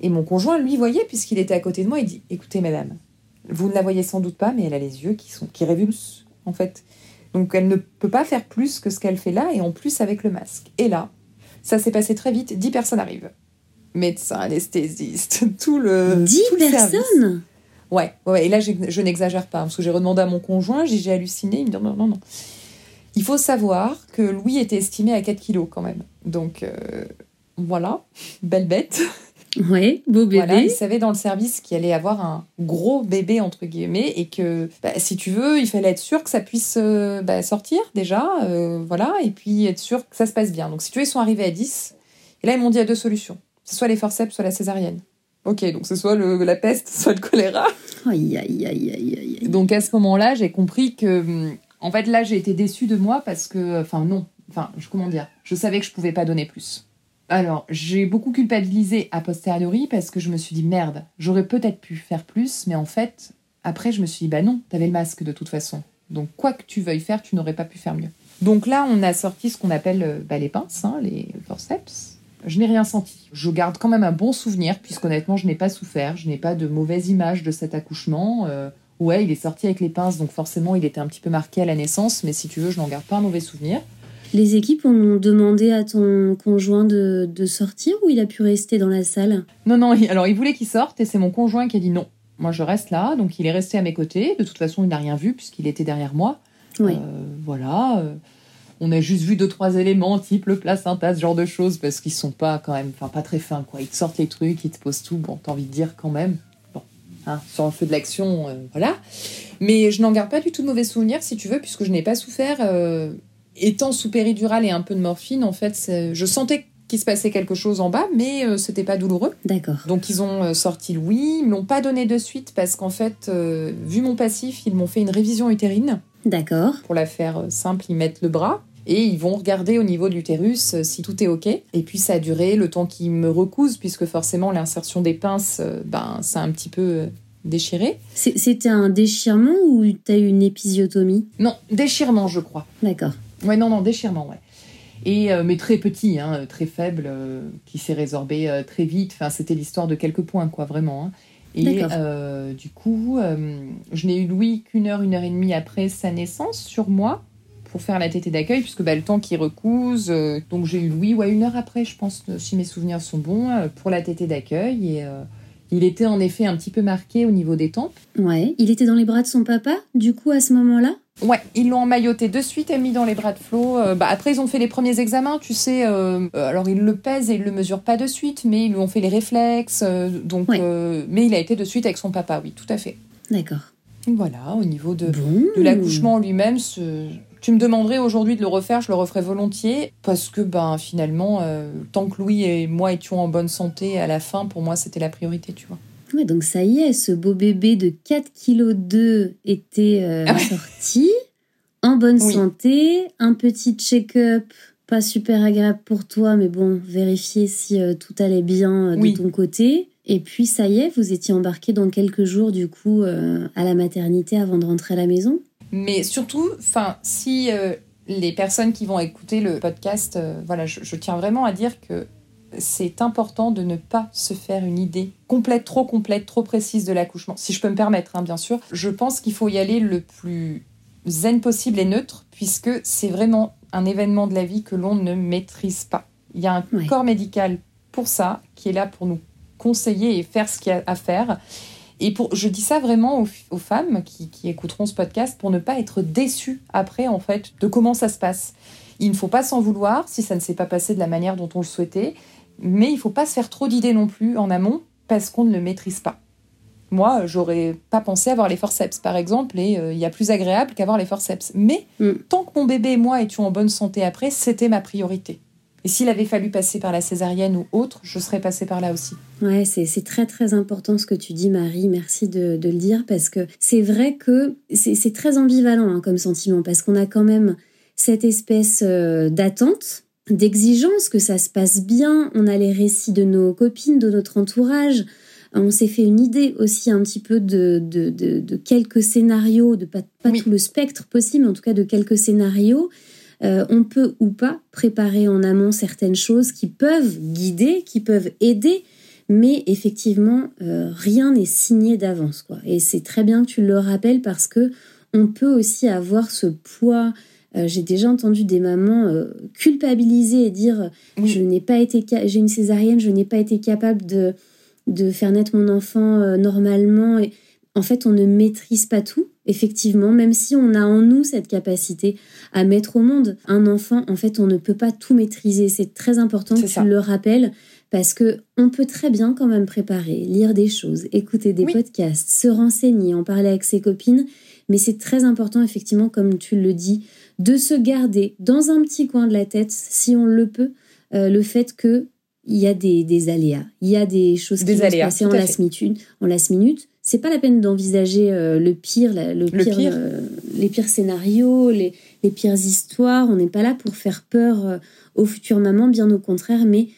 Et mon conjoint, lui, voyait, puisqu'il était à côté de moi, il dit, écoutez, madame, vous ne la voyez sans doute pas, mais elle a les yeux qui sont qui révulsent, en fait. Donc elle ne peut pas faire plus que ce qu'elle fait là, et en plus avec le masque. Et là, ça s'est passé très vite, dix personnes arrivent. Médecin, anesthésiste, tout le. Dix tout le service. personnes? Ouais, ouais, ouais. Et là, je n'exagère pas, hein, parce que j'ai redemandé à mon conjoint, j'ai j'ai halluciné, il me dit non, non, non. Il faut savoir que Louis était estimé à 4 kilos quand même. Donc, euh, voilà, belle bête. Ouais, beau bébé. Voilà, il savait dans le service qu'il allait avoir un gros bébé, entre guillemets, et que, bah, si tu veux, il fallait être sûr que ça puisse euh, bah, sortir déjà, euh, voilà, et puis être sûr que ça se passe bien. Donc, si tu veux, ils sont arrivés à 10, et là, ils m'ont dit a deux solutions. C'est soit les forceps, soit la césarienne. Ok, donc c'est soit le- la peste, soit le choléra. Aïe, aïe, aïe, aïe, aïe. Donc à ce moment-là, j'ai compris que, en fait, là, j'ai été déçue de moi parce que, enfin, non, enfin, je- comment dire, je savais que je pouvais pas donner plus. Alors, j'ai beaucoup culpabilisé a posteriori parce que je me suis dit merde, j'aurais peut-être pu faire plus, mais en fait, après, je me suis dit bah non, t'avais le masque de toute façon. Donc quoi que tu veuilles faire, tu n'aurais pas pu faire mieux. Donc là, on a sorti ce qu'on appelle euh, bah, les pinces, hein, les forceps. Je n'ai rien senti. Je garde quand même un bon souvenir, puisqu'honnêtement, je n'ai pas souffert. Je n'ai pas de mauvaise image de cet accouchement. Euh, ouais, il est sorti avec les pinces, donc forcément, il était un petit peu marqué à la naissance, mais si tu veux, je n'en garde pas un mauvais souvenir. Les équipes ont demandé à ton conjoint de, de sortir ou il a pu rester dans la salle? Non, non, alors il voulait qu'il sorte, et c'est mon conjoint qui a dit non. Moi, je reste là, donc il est resté à mes côtés. De toute façon, il n'a rien vu, puisqu'il était derrière moi. Oui. Euh, voilà. euh, on a juste vu deux, trois éléments, type le placenta, ce genre de choses, parce qu'ils sont pas quand même, enfin pas très fins, quoi. Ils te sortent les trucs, ils te posent tout. Bon, t'as envie de dire quand même. Bon, hein, sur le feu de l'action, euh, voilà. Mais je n'en garde pas du tout de mauvais souvenirs, si tu veux, puisque je n'ai pas souffert. euh, étant sous péridurale et un peu de morphine, en fait, je sentais qu'il se passait quelque chose en bas, mais euh, c'était pas douloureux. D'accord. Donc ils ont euh, sorti Louis, ils me l'ont pas donné de suite parce qu'en fait, euh, vu mon passif, ils m'ont fait une révision utérine. D'accord. Pour la faire euh, simple, ils mettent le bras et ils vont regarder au niveau de l'utérus euh, si tout est ok. Et puis ça a duré le temps qu'ils me recousent puisque forcément l'insertion des pinces, ben ça a un petit peu déchiré. C'était un déchirement ou tu as eu une épisiotomie? Non, déchirement, je crois. D'accord. Ouais, non, non, déchirement, ouais. Et, euh, mais très petit, hein, très faible, euh, qui s'est résorbé euh, très vite. Enfin, c'était l'histoire de quelques points, quoi, vraiment. Hein. Et du coup, je n'ai eu Louis qu'une heure, une heure et demie après sa naissance sur moi pour faire la tétée d'accueil, puisque bah, le temps qu'il recouse. donc j'ai eu Louis, ouais, une heure après, je pense, si mes souvenirs sont bons, pour la tétée d'accueil. Et il était en effet un petit peu marqué au niveau des tempes. Ouais, il était dans les bras de son papa, du coup, à ce moment-là? Ouais, ils l'ont emmailloté de suite et mis dans les bras de Flo. Euh, bah, après, ils ont fait les premiers examens, tu sais. Euh, euh, alors, ils le pèsent et ils le mesurent pas de suite, mais ils lui ont fait les réflexes. donc, mais il a été de suite avec son papa, oui, tout à fait. D'accord. Voilà, au niveau de, de l'accouchement lui-même, tu me demanderais aujourd'hui de le refaire, je le referais volontiers, parce que ben finalement, tant que Louis et moi étions en bonne santé à la fin, pour moi, c'était la priorité, tu vois donc ça y est, ce beau bébé de 4 kg était euh, ah sorti, en bonne santé, un petit check-up, pas super agréable pour toi, mais bon, vérifier si euh, tout allait bien euh, de ton côté. Et puis ça y est, vous étiez embarqué dans quelques jours du coup à la maternité avant de rentrer à la maison. Mais surtout, enfin, si les personnes qui vont écouter le podcast, voilà, je, tiens vraiment à dire que c'est important de ne pas se faire une idée complète, trop complète, trop précise de l'accouchement. Si je peux me permettre, hein, bien sûr. Je pense qu'il faut y aller le plus zen possible et neutre, puisque c'est vraiment un événement de la vie que l'on ne maîtrise pas. Il y a un corps médical pour ça, qui est là pour nous conseiller et faire ce qu'il y a à faire. Et pour, je dis ça vraiment aux, femmes qui, qui, écouteront ce podcast pour ne pas être déçues après, en fait, de comment ça se passe. Il ne faut pas s'en vouloir si ça ne s'est pas passé de la manière dont on le souhaitait. Mais il faut pas se faire trop d'idées non plus en amont parce qu'on ne le maîtrise pas. Moi, j'aurais pas pensé avoir les forceps, par exemple, et euh, il y a plus agréable qu'avoir les forceps. Mais mm. tant que mon bébé et moi étions en bonne santé après, c'était ma priorité. Et s'il avait fallu passer par la césarienne ou autre, je serais passée par là aussi. Ouais, c'est très très important ce que tu dis, Marie. Merci de, le dire parce que c'est vrai que c'est très ambivalent hein, comme sentiment parce qu'on a quand même cette espèce euh, d'attente d'exigence, que ça se passe bien. On a les récits de nos copines, de notre entourage. On s'est fait une idée aussi un petit peu de, de, quelques scénarios, de pas, pas tout le spectre possible, mais en tout cas de quelques scénarios. Euh, on peut ou pas préparer en amont certaines choses qui peuvent guider, qui peuvent aider, mais effectivement, euh, rien n'est signé d'avance. quoi. Et c'est très bien que tu le rappelles parce que on peut aussi avoir ce poids euh, j'ai déjà entendu des mamans euh, culpabiliser et dire je n'ai pas été j'ai une césarienne, je n'ai pas été capable de de faire naître mon enfant euh, normalement et en fait on ne maîtrise pas tout effectivement même si on a en nous cette capacité à mettre au monde. Un enfant en fait on ne peut pas tout maîtriser. C'est très important que tu le rappelles parce que on peut très bien quand même préparer, lire des choses, écouter des podcasts, se renseigner, en parler avec ses copines, mais c'est très important effectivement comme tu le dis de se garder dans un petit coin de la tête, si on le peut, euh, le fait que il y a des, aléas, il y a des choses qui vont se passer en last, minute, en last minute. C'est pas la peine d'envisager euh, le pire, le, pire, euh, les pires scénarios, les, les pires histoires. On n'est pas là pour faire peur aux futures mamans, bien au contraire, mais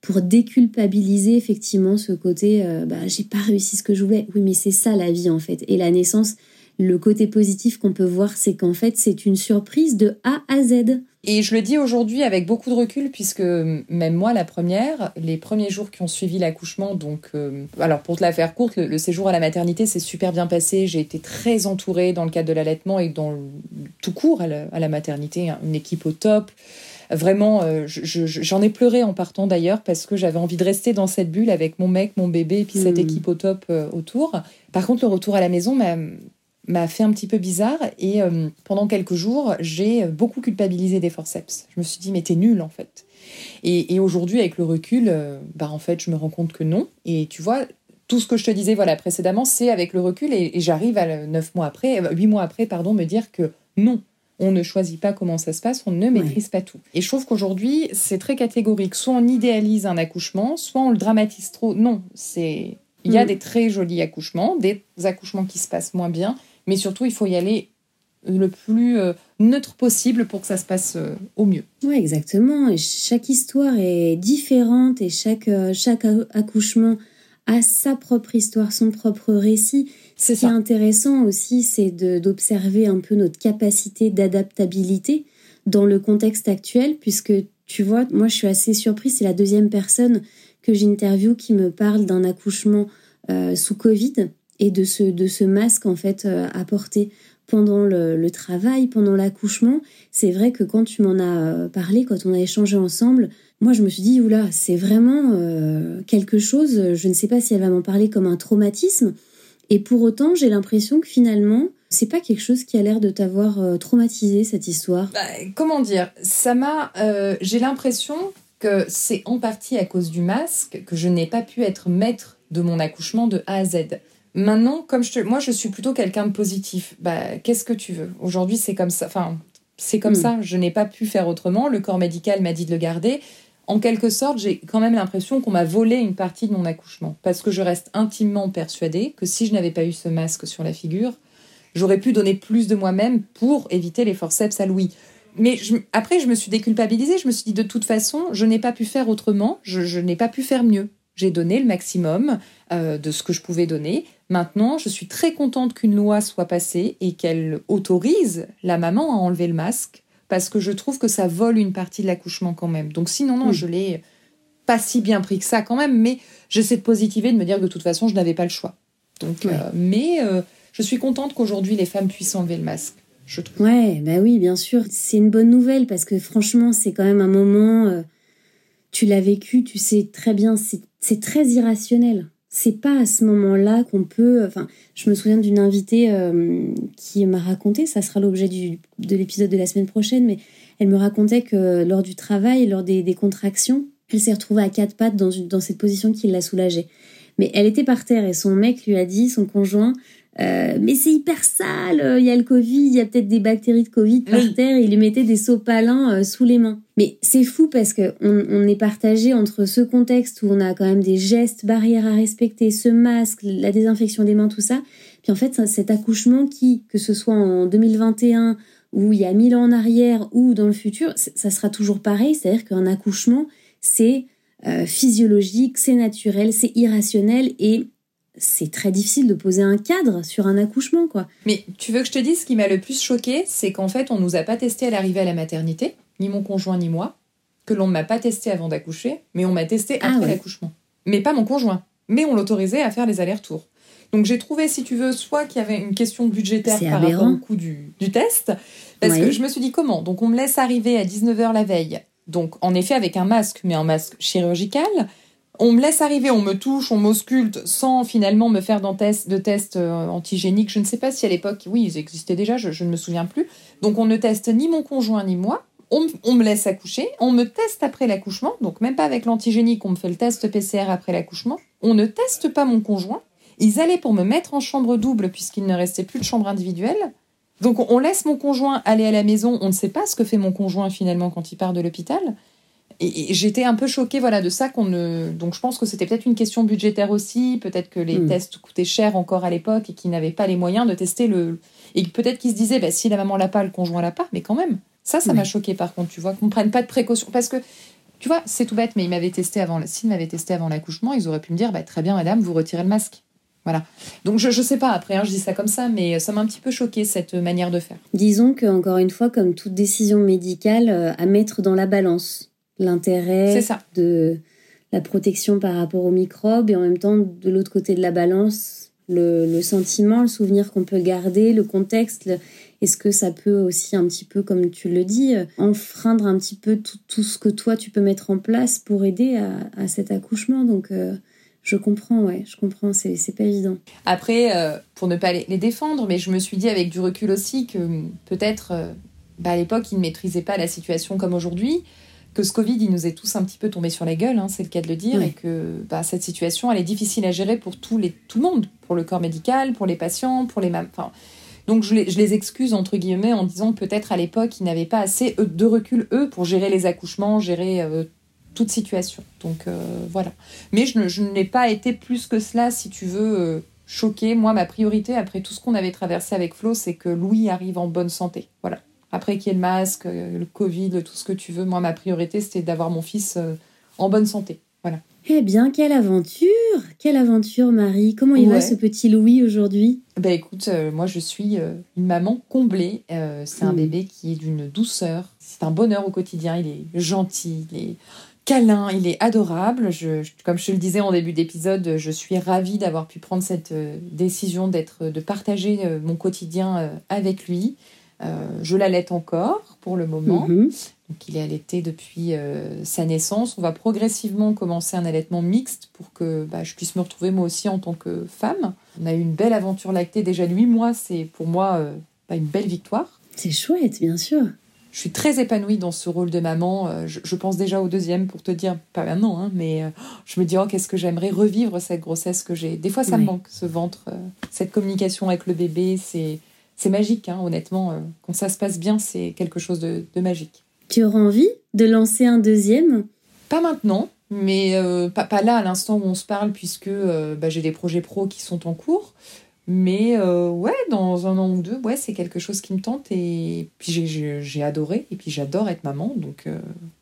pour déculpabiliser effectivement ce côté, bah, j'ai pas réussi ce que je voulais. Oui, mais c'est ça la vie en fait. Et la naissance, le côté positif qu'on peut voir, c'est qu'en fait, c'est une surprise de A à Z. Et je le dis aujourd'hui avec beaucoup de recul, puisque même moi, la première, les premiers jours qui ont suivi l'accouchement, donc, euh, alors pour te la faire courte, le, séjour à la maternité s'est super bien passé. J'ai été très entourée dans le cadre de l'allaitement et dans tout court à la, maternité, hein, une équipe au top. Vraiment, euh, j'en ai pleuré en partant d'ailleurs parce que j'avais envie de rester dans cette bulle avec mon mec, mon bébé et puis cette hmm. équipe au top euh, autour. Par contre, le retour à la maison m'a m'a fait un petit peu bizarre et euh, pendant quelques jours, j'ai beaucoup culpabilisé des forceps. Je me suis dit, mais t'es nul en fait. Et, aujourd'hui, avec le recul, euh, bah en fait, je me rends compte que non. Et tu vois, tout ce que je te disais voilà précédemment, c'est avec le recul et, j'arrive à neuf mois après, euh, huit mois après, pardon, me dire que non. On ne choisit pas comment ça se passe, on ne maîtrise pas tout. Et je trouve qu'aujourd'hui, c'est très catégorique. Soit on idéalise un accouchement, soit on le dramatise trop. Non, c'est il y a mm. des très jolis accouchements, des accouchements qui se passent moins bien, mais surtout, il faut y aller le plus euh, neutre possible pour que ça se passe euh, au mieux. Oui, exactement. Et chaque histoire est différente et chaque, euh, chaque accouchement a sa propre histoire, son propre récit. Ce qui est intéressant aussi, c'est d'observer un peu notre capacité d'adaptabilité dans le contexte actuel, puisque tu vois, moi je suis assez surprise, c'est la deuxième personne que j'interviewe qui me parle d'un accouchement euh, sous Covid et de ce, de ce masque en fait euh, à porter pendant le, travail, pendant l'accouchement. C'est vrai que quand tu m'en as euh, parlé, quand on a échangé ensemble, moi je me suis dit, oula, c'est vraiment quelque chose, je ne sais pas si elle va m'en parler comme un traumatisme, et pour autant j'ai l'impression que finalement, c'est pas quelque chose qui a l'air de t'avoir traumatisé cette histoire. Bah, comment dire? Ça m'a. j'ai l'impression que c'est en partie à cause du masque que je n'ai pas pu être maître de mon accouchement de A à Z. Maintenant, comme je te, moi, je suis plutôt quelqu'un de positif. Bah, qu'est-ce que tu veux? Aujourd'hui, c'est comme ça. Enfin, c'est comme hmm. ça. Je n'ai pas pu faire autrement. Le corps médical m'a dit de le garder. En quelque sorte, j'ai quand même l'impression qu'on m'a volé une partie de mon accouchement, parce que je reste intimement persuadée que si je n'avais pas eu ce masque sur la figure, j'aurais pu donner plus de moi-même pour éviter les forceps à Louis. Mais après, je me suis déculpabilisée. Je me suis dit, de toute façon, je n'ai pas pu faire autrement. je n'ai pas pu faire mieux. J'ai donné le maximum euh, de ce que je pouvais donner. Maintenant, je suis très contente qu'une loi soit passée et qu'elle autorise la maman à enlever le masque parce que je trouve que ça vole une partie de l'accouchement quand même. Donc sinon, non, je l'ai pas si bien pris que ça quand même, mais j'essaie de positiver, de me dire que de toute façon, je n'avais pas le choix. Donc, euh, mais euh, je suis contente qu'aujourd'hui les femmes puissent enlever le masque. Je trouve. Ouais, bah oui, bien sûr, c'est une bonne nouvelle parce que franchement, c'est quand même un moment. tu l'as vécu, tu sais très bien, c'est très irrationnel. C'est pas à ce moment-là qu'on peut. Enfin, je me souviens d'une invitée euh, qui m'a raconté, ça sera l'objet de l'épisode de la semaine prochaine, mais elle me racontait que lors du travail, lors des, contractions, elle s'est retrouvée à quatre pattes dans, dans cette position qui l'a soulagée. Mais elle était par terre et son mec lui a dit, son conjoint, euh, mais c'est hyper sale, il y a le Covid, il y a peut-être des bactéries de Covid par terre, il lui mettait des sopalins euh, sous les mains. Mais c'est fou parce que on, est partagé entre ce contexte où on a quand même des gestes barrières à respecter, ce masque, la désinfection des mains, tout ça. Puis en fait, cet accouchement qui, que ce soit en 2021 ou il y a mille ans en arrière ou dans le futur, ça sera toujours pareil. C'est-à-dire qu'un accouchement, c'est euh, physiologique, c'est naturel, c'est irrationnel et c'est très difficile de poser un cadre sur un accouchement, quoi. Mais tu veux que je te dise ce qui m'a le plus choqué, c'est qu'en fait, on nous a pas testé à l'arrivée à la maternité, ni mon conjoint ni moi, que l'on ne m'a pas testé avant d'accoucher, mais on m'a testé ah après l'accouchement. Mais pas mon conjoint. Mais on l'autorisait à faire les allers-retours. Donc j'ai trouvé, si tu veux, soit qu'il y avait une question budgétaire par rapport au coût du, test, parce que je me suis dit comment? Donc on me laisse arriver à 19h la veille, donc en effet avec un masque, mais un masque chirurgical, on me laisse arriver, on me touche, on m'ausculte sans finalement me faire de tests euh, antigéniques. Je ne sais pas si à l'époque, oui, ils existaient déjà, je, ne me souviens plus. Donc on ne teste ni mon conjoint ni moi. On, me laisse accoucher, on me teste après l'accouchement, donc même pas avec l'antigénique, on me fait le test PCR après l'accouchement. On ne teste pas mon conjoint. Ils allaient pour me mettre en chambre double puisqu'il ne restait plus de chambre individuelle. Donc on laisse mon conjoint aller à la maison, on ne sait pas ce que fait mon conjoint finalement quand il part de l'hôpital et, j'étais un peu choquée voilà de ça qu'on ne donc je pense que c'était peut-être une question budgétaire aussi peut-être que les hmm. tests coûtaient cher encore à l'époque et qu'ils n'avaient pas les moyens de tester le et peut-être qu'ils se disaient bah, si la maman l'a pas le conjoint l'a pas mais quand même ça ça m'a choqué par contre tu vois qu'on prenne pas de précautions parce que tu vois c'est tout bête mais ils m'avaient testé avant s'ils m'avaient testé avant l'accouchement ils auraient pu me dire bah, très bien madame vous retirez le masque voilà. Donc je, je sais pas, après, hein, je dis ça comme ça, mais ça m'a un petit peu choqué cette manière de faire. Disons que, encore une fois, comme toute décision médicale, euh, à mettre dans la balance l'intérêt de la protection par rapport aux microbes et en même temps de l'autre côté de la balance le, sentiment, le souvenir qu'on peut garder, le contexte. Est-ce que ça peut aussi un petit peu, comme tu le dis, enfreindre un petit peu tout, ce que toi tu peux mettre en place pour aider à, cet accouchement Donc euh, je comprends, ouais, je comprends, c'est, pas évident. Après, euh, pour ne pas les, défendre, mais je me suis dit avec du recul aussi que peut-être euh, bah, à l'époque ils ne maîtrisaient pas la situation comme aujourd'hui que ce Covid, il nous est tous un petit peu tombé sur la gueule, hein, c'est le cas de le dire, et que bah, cette situation, elle est difficile à gérer pour tout, les, tout le monde, pour le corps médical, pour les patients, pour les... Enfin, donc je les, je les, excuse, entre guillemets, en disant peut-être à l'époque, ils n'avaient pas assez de recul, eux, pour gérer les accouchements, gérer euh, toute situation. Donc euh, voilà. Mais je, je n'ai pas été plus que cela, si tu veux, euh, choquée. Moi, ma priorité, après tout ce qu'on avait traversé avec Flo, c'est que Louis arrive en bonne santé. Voilà. Après qu'il y ait le masque, euh, le Covid, tout ce que tu veux, moi, ma priorité, c'était d'avoir mon fils euh, en bonne santé. Voilà. Eh bien, quelle aventure Quelle aventure, Marie Comment il va ce petit Louis aujourd'hui? Ben écoute, euh, moi je suis euh, une maman comblée. Euh, c'est un hmm. bébé qui est d'une douceur. C'est un bonheur au quotidien. Il est gentil, il est câlin, il est adorable. Je, comme je te le disais en début d'épisode, je suis ravie d'avoir pu prendre cette décision d'être, de partager mon quotidien avec lui. Je l'allaite encore pour le moment. Mhm. Donc, il est allaité depuis euh, sa naissance. On va progressivement commencer un allaitement mixte pour que bah, je puisse me retrouver moi aussi en tant que femme. On a eu une belle aventure lactée déjà huit mois. C'est pour moi euh, bah, une belle victoire. C'est chouette, bien sûr. Je suis très épanouie dans ce rôle de maman. Euh, je, pense déjà au deuxième pour te dire, pas maintenant, hein, mais je me dis, oh, qu'est-ce que j'aimerais revivre cette grossesse que j'ai. Des fois, ça me manque, ce ventre, cette communication avec le bébé. C'est, c'est magique, hein, honnêtement. quand ça se passe bien, c'est quelque chose de magique. Tu auras envie de lancer un deuxième? Pas maintenant, mais euh, pas, là à l'instant où on se parle, puisque euh, bah, j'ai des projets pro qui sont en cours. Mais euh, ouais, dans un an ou deux, ouais, c'est quelque chose qui me tente. Et puis j'ai adoré, et puis j'adore être maman, donc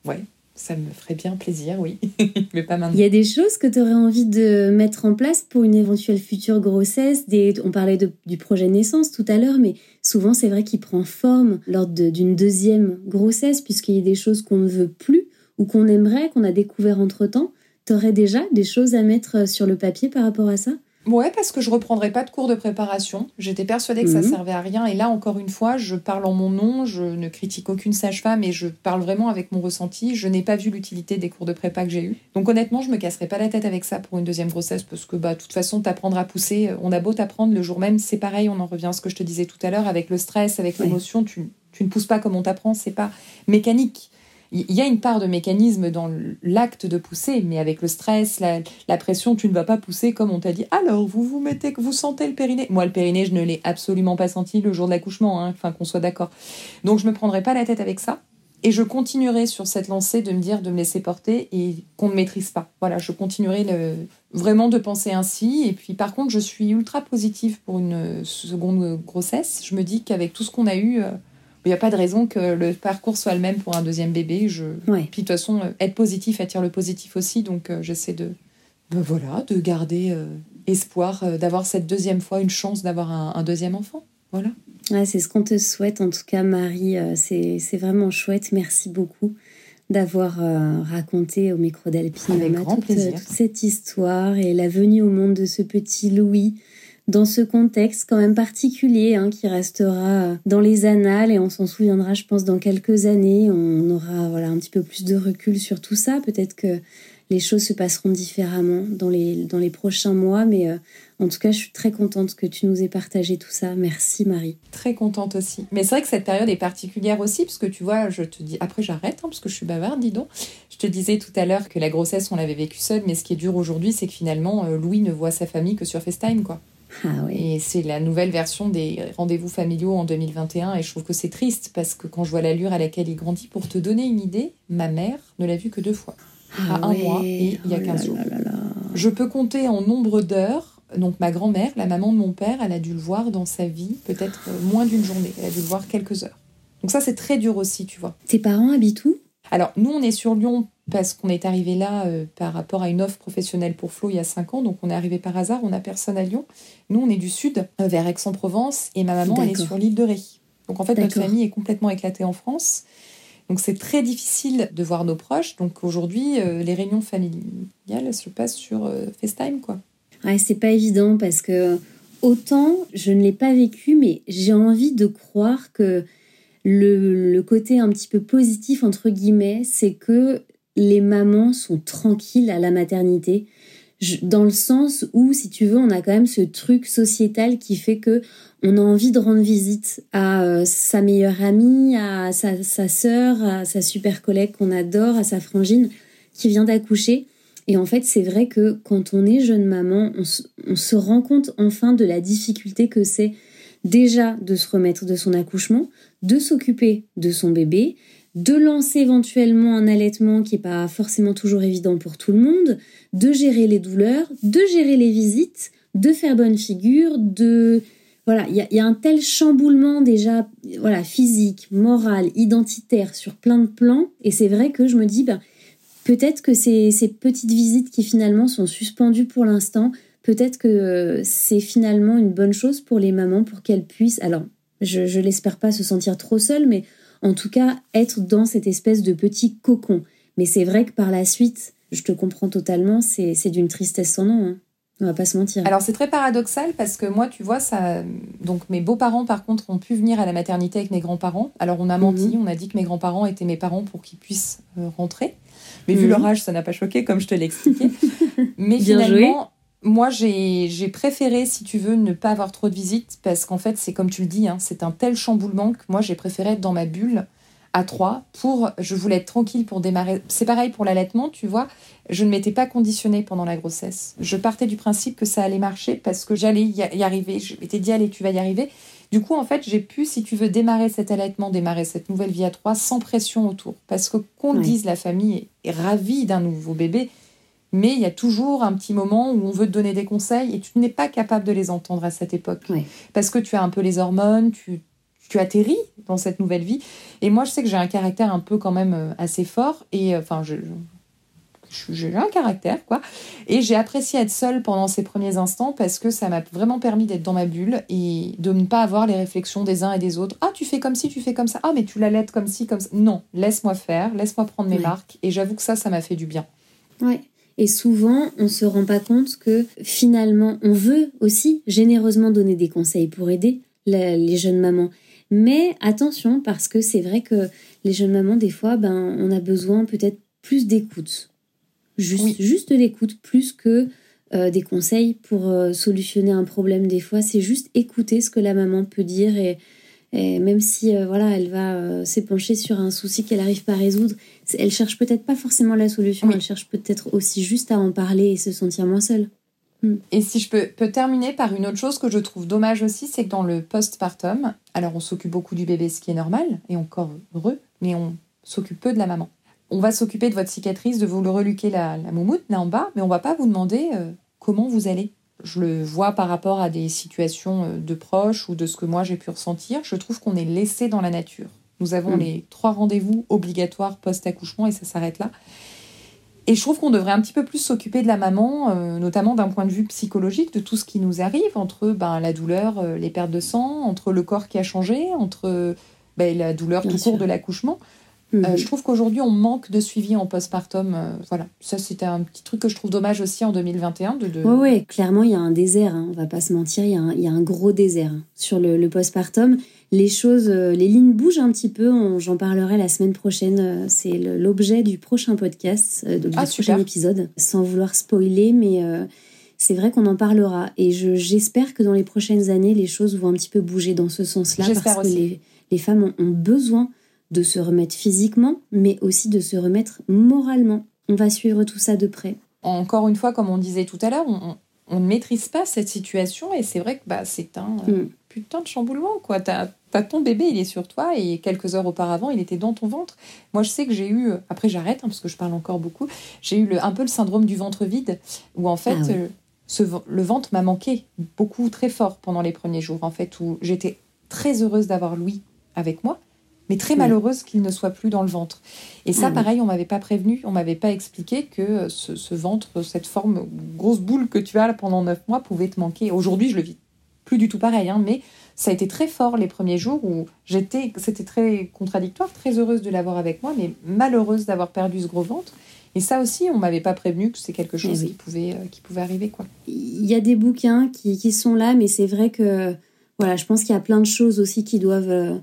ouais, ça me ferait bien plaisir, oui, mais pas maintenant. Il y a des choses que tu aurais envie de mettre en place pour une éventuelle future grossesse? Des... On parlait du projet naissance tout à l'heure, mais souvent c'est vrai qu'il prend forme lors d'une deuxième grossesse, puisqu'il y a des choses qu'on ne veut plus ou qu'on aimerait, qu'on a découvert entre-temps. Tu aurais déjà des choses à mettre sur le papier par rapport à ça? Ouais, parce que je reprendrai pas de cours de préparation. J'étais persuadée que ça mhm. servait à rien. Et là, encore une fois, je parle en mon nom, je ne critique aucune sage-femme et je parle vraiment avec mon ressenti. Je n'ai pas vu l'utilité des cours de prépa que j'ai eus. Donc honnêtement, je me casserai pas la tête avec ça pour une deuxième grossesse parce que, bah, de toute façon, t'apprendre à pousser, on a beau t'apprendre le jour même, c'est pareil, on en revient à ce que je te disais tout à l'heure, avec le stress, avec l'émotion, tu, tu ne pousses pas comme on t'apprend, c'est pas mécanique il y a une part de mécanisme dans l'acte de pousser, mais avec le stress, la, pression, tu ne vas pas pousser comme on t'a dit. Alors, vous vous mettez, vous sentez le périnée. Moi, le périnée, je ne l'ai absolument pas senti le jour de l'accouchement, hein, enfin qu'on soit d'accord. Donc, je me prendrai pas la tête avec ça. Et je continuerai sur cette lancée de me dire de me laisser porter et qu'on ne maîtrise pas. Voilà, je continuerai vraiment de penser ainsi. Et puis par contre, je suis ultra positive pour une seconde grossesse. Je me dis qu'avec tout ce qu'on a eu, euh, il n'y a pas de raison que le parcours soit le même pour un deuxième bébé. Je... Puis de toute façon, euh, être positif attire le positif aussi. Donc euh, j'essaie de, ben voilà, de garder euh, espoir d'avoir cette deuxième fois une chance d'avoir un, deuxième enfant. Voilà. c'est ce qu'on te souhaite en tout cas, Marie. c'est vraiment chouette. Merci beaucoup d'avoir raconté au micro d'Alpine toute, toute, cette histoire et la venue au monde de ce petit Louis dans ce contexte quand même particulier hein, qui restera dans les annales et on s'en souviendra, je pense, dans quelques années. On aura voilà un petit peu plus de recul sur tout ça. Peut-être que les choses se passeront différemment dans les, dans les prochains mois, mais euh, en tout cas, je suis très contente que tu nous aies partagé tout ça. Merci Marie. Très contente aussi. Mais c'est vrai que cette période est particulière aussi, parce que tu vois, je te dis, après j'arrête, hein, parce que je suis bavarde, dis donc. Je te disais tout à l'heure que la grossesse, on l'avait vécue seule, mais ce qui est dur aujourd'hui, c'est que finalement, euh, Louis ne voit sa famille que sur FaceTime, quoi. Ah et c'est la nouvelle version des rendez-vous familiaux en 2021 et je trouve que c'est triste parce que quand je vois l'allure à laquelle il grandit, pour te donner une idée, ma mère ne l'a vu que deux fois, ah à un mois et il y a 15 jours. Je peux compter en nombre d'heures. Donc ma grand-mère, la maman de mon père, elle a dû le voir dans sa vie peut-être moins d'une journée. Elle a dû le voir quelques heures. Donc ça c'est très dur aussi, tu vois. Tes parents habitent où? Alors, nous, on est sur Lyon parce qu'on est arrivé là euh, par rapport à une offre professionnelle pour Flo il y a 5 ans. Donc, on est arrivé par hasard, on n'a personne à Lyon. Nous, on est du sud, euh, vers Aix-en-Provence, et ma maman, elle est sur l'île de Ré. Donc, en fait, notre famille est complètement éclatée en France. Donc, c'est très difficile de voir nos proches. Donc, aujourd'hui, euh, les réunions familiales se passent sur FaceTime, quoi. Ouais, c'est pas évident parce que autant je ne l'ai pas vécu, mais j'ai envie de croire que le, côté un petit peu positif, entre guillemets, c'est que les mamans sont tranquilles à la maternité. dans le sens où, si tu veux, on a quand même ce truc sociétal qui fait que on a envie de rendre visite à euh, sa meilleure amie, à sa, sa sœur, à sa super collègue qu'on adore, à sa frangine qui vient d'accoucher. Et en fait, c'est vrai que quand on est jeune maman, on se rend compte enfin de la difficulté que c'est déjà de se remettre de son accouchement, de s'occuper de son bébé, de lancer éventuellement un allaitement qui n'est pas forcément toujours évident pour tout le monde, de gérer les douleurs, de gérer les visites, de faire bonne figure, de... Voilà, il y, a un tel chamboulement déjà voilà, physique, moral, identitaire sur plein de plans. Et c'est vrai que je me dis, ben, peut-être que ces, ces, petites visites qui finalement sont suspendues pour l'instant, peut-être que c'est finalement une bonne chose pour les mamans pour qu'elles puissent, alors je, je l'espère pas se sentir trop seules, mais en tout cas être dans cette espèce de petit cocon. Mais c'est vrai que par la suite, je te comprends totalement, c'est d'une tristesse sans nom. Hein. On va pas se mentir. Alors c'est très paradoxal parce que moi, tu vois, ça. Donc mes beaux-parents, par contre, ont pu venir à la maternité avec mes grands-parents. Alors on a menti, mhm. on a dit que mes grands-parents étaient mes parents pour qu'ils puissent euh, rentrer. Mais vu mhm. leur âge, ça n'a pas choqué, comme je te l'ai expliqué. Mais finalement, moi, j'ai préféré, si tu veux, ne pas avoir trop de visites parce qu'en fait, c'est comme tu le dis, hein, c'est un tel chamboulement que moi, j'ai préféré être dans ma bulle à trois pour. Je voulais être tranquille pour démarrer. C'est pareil pour l'allaitement, tu vois. Je ne m'étais pas conditionnée pendant la grossesse. Je partais du principe que ça allait marcher parce que j'allais y arriver. Je m'étais dit, allez, tu vas y arriver. Du coup, en fait, j'ai pu, si tu veux, démarrer cet allaitement, démarrer cette nouvelle vie à trois sans pression autour. Parce que qu'on le dise, la famille est ravie d'un nouveau bébé, mais il y a toujours un petit moment où on veut te donner des conseils et tu n'es pas capable de les entendre à cette époque. Parce que tu as un peu les hormones, tu, tu atterris dans cette nouvelle vie. Et moi, je sais que j'ai un caractère un peu quand même euh, assez fort. Et euh, enfin, je, j'ai un caractère, quoi. Et j'ai apprécié être seule pendant ces premiers instants parce que ça m'a vraiment permis d'être dans ma bulle et de ne pas avoir les réflexions des uns et des autres. Ah, tu fais comme si, tu fais comme ça. Ah, mais tu l'allaites comme ci, comme ça. Non, laisse-moi faire, laisse-moi prendre mes marques. Et j'avoue que ça, ça m'a fait du bien. Ouais. Et souvent, on se rend pas compte que finalement, on veut aussi généreusement donner des conseils pour aider les jeunes mamans. Mais attention, parce que c'est vrai que les jeunes mamans, des fois, ben, on a besoin peut-être plus d'écoute. Juste, juste de l'écoute, plus que euh, des conseils pour euh, solutionner un problème. Des fois, c'est juste écouter ce que la maman peut dire et, et même si euh, voilà, elle va euh, s'épancher sur un souci qu'elle n'arrive pas à résoudre, elle cherche peut-être pas forcément la solution, elle cherche peut-être aussi juste à en parler et se sentir moins seule. Hmm. Et si je peux, peux, terminer par une autre chose que je trouve dommage aussi, c'est que dans le postpartum, alors on s'occupe beaucoup du bébé, ce qui est normal, et encore heureux, mais on s'occupe peu de la maman. On va s'occuper de votre cicatrice, de vous le reluquer la, la moumoute là en bas, mais on va pas vous demander euh, comment vous allez je le vois par rapport à des situations euh, de proches ou de ce que moi j'ai pu ressentir, je trouve qu'on est laissé dans la nature. Nous avons mm. les trois rendez-vous obligatoires post-accouchement et ça s'arrête là. Et je trouve qu'on devrait un petit peu plus s'occuper de la maman, euh, notamment d'un point de vue psychologique, de tout ce qui nous arrive, entre ben, la douleur, euh, les pertes de sang, entre le corps qui a changé, entre ben, la douleur tout court de l'accouchement. Euh, mhm. je trouve qu'aujourd'hui, on manque de suivi en postpartum. Euh, voilà, ça c'était un petit truc que je trouve dommage aussi en 2021. De, Oui, ouais, clairement, il y a un désert, hein, on va pas se mentir, il y, y, a un gros désert hein, sur le, le, postpartum. Les choses, euh, les lignes bougent un petit peu, j'en parlerai la semaine prochaine. C'est l'objet du prochain podcast, du ah, prochain épisode, sans vouloir spoiler, mais c'est vrai qu'on en parlera. Et j'espère que dans les prochaines années, les choses vont un petit peu bouger dans ce sens-là, parce que les, les femmes ont, ont besoin de se remettre physiquement, mais aussi de se remettre moralement. On va suivre tout ça de près. Encore une fois, comme on disait tout à l'heure, on, ne maîtrise pas cette situation et c'est vrai que bah, c'est un mm. putain de chamboulement. quoi. T'as as ton bébé, il est sur toi et quelques heures auparavant, il était dans ton ventre. Moi, je sais que j'ai eu, après j'arrête hein, parce que je parle encore beaucoup, j'ai eu le, un peu le syndrome du ventre vide où en fait, ah euh, ce, le ventre m'a manqué beaucoup, très fort pendant les premiers jours en fait, où j'étais très heureuse d'avoir Louis avec moi mais très malheureuse qu'il ne soit plus dans le ventre. Et ça, pareil, on m'avait pas prévenu, on m'avait pas expliqué que ce, ventre, cette forme grosse boule que tu as là pendant neuf mois pouvait te manquer. Aujourd'hui, je le vis plus du tout pareil, hein, mais ça a été très fort les premiers jours où j'étais, c'était très contradictoire, très heureuse de l'avoir avec moi, mais malheureuse d'avoir perdu ce gros ventre. Et ça aussi, on m'avait pas prévenu que c'est quelque chose qui pouvait, euh, qui pouvait arriver, quoi. Il y a des bouquins qui, qui sont là, mais c'est vrai que, voilà, je pense qu'il y a plein de choses aussi qui doivent euh,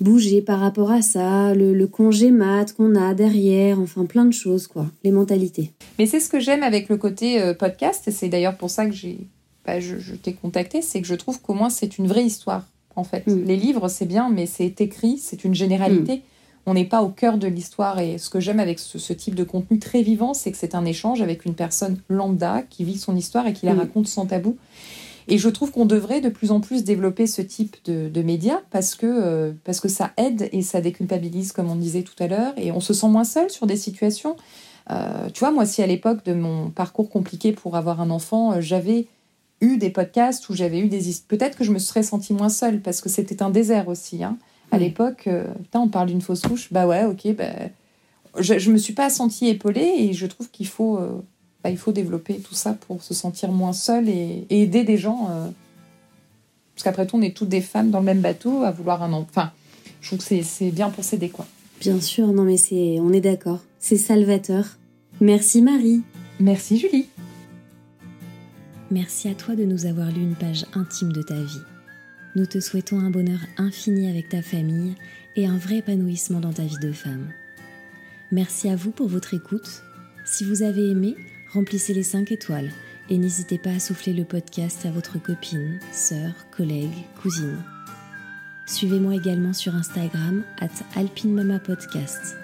bouger par rapport à ça, le, congé mat qu'on a derrière, enfin plein de choses, quoi, les mentalités. Mais c'est ce que j'aime avec le côté euh, podcast, et c'est d'ailleurs pour ça que j'ai, bah, je, t'ai contacté, c'est que je trouve qu'au moins c'est une vraie histoire, en fait. Mm. Les livres, c'est bien, mais c'est écrit, c'est une généralité. Mm. On n'est pas au cœur de l'histoire, et ce que j'aime avec ce, type de contenu très vivant, c'est que c'est un échange avec une personne lambda qui vit son histoire et qui la mm. raconte sans tabou. Et je trouve qu'on devrait de plus en plus développer ce type de, médias parce que, euh, parce que ça aide et ça déculpabilise, comme on disait tout à l'heure, et on se sent moins seul sur des situations. Euh, tu vois, moi, si à l'époque de mon parcours compliqué pour avoir un enfant, euh, j'avais eu des podcasts où j'avais eu des... Peut-être que je me serais sentie moins seule parce que c'était un désert aussi. Hein. À l'époque, putain, on parle d'une fausse couche, bah ouais, ok, bah, je, je me suis pas sentie épaulée et je trouve qu'il faut, euh, bah, il faut développer tout ça pour se sentir moins seule et, et aider des gens. euh, parce qu'après tout, on est toutes des femmes dans le même bateau à vouloir un enfant. Enfin, je trouve que c'est- c'est bien pour s'aider, quoi. Bien sûr, non mais c'est, on est d'accord. C'est salvateur. Merci Marie. Merci, Julie. Merci à toi de nous avoir lu une page intime de ta vie. Nous te souhaitons un bonheur infini avec ta famille et un vrai épanouissement dans ta vie de femme. Merci à vous pour votre écoute. Si vous avez aimé, remplissez les 5 étoiles et n'hésitez pas à souffler le podcast à votre copine, sœur, collègue, cousine. Suivez-moi également sur Instagram at alpinemamapodcast.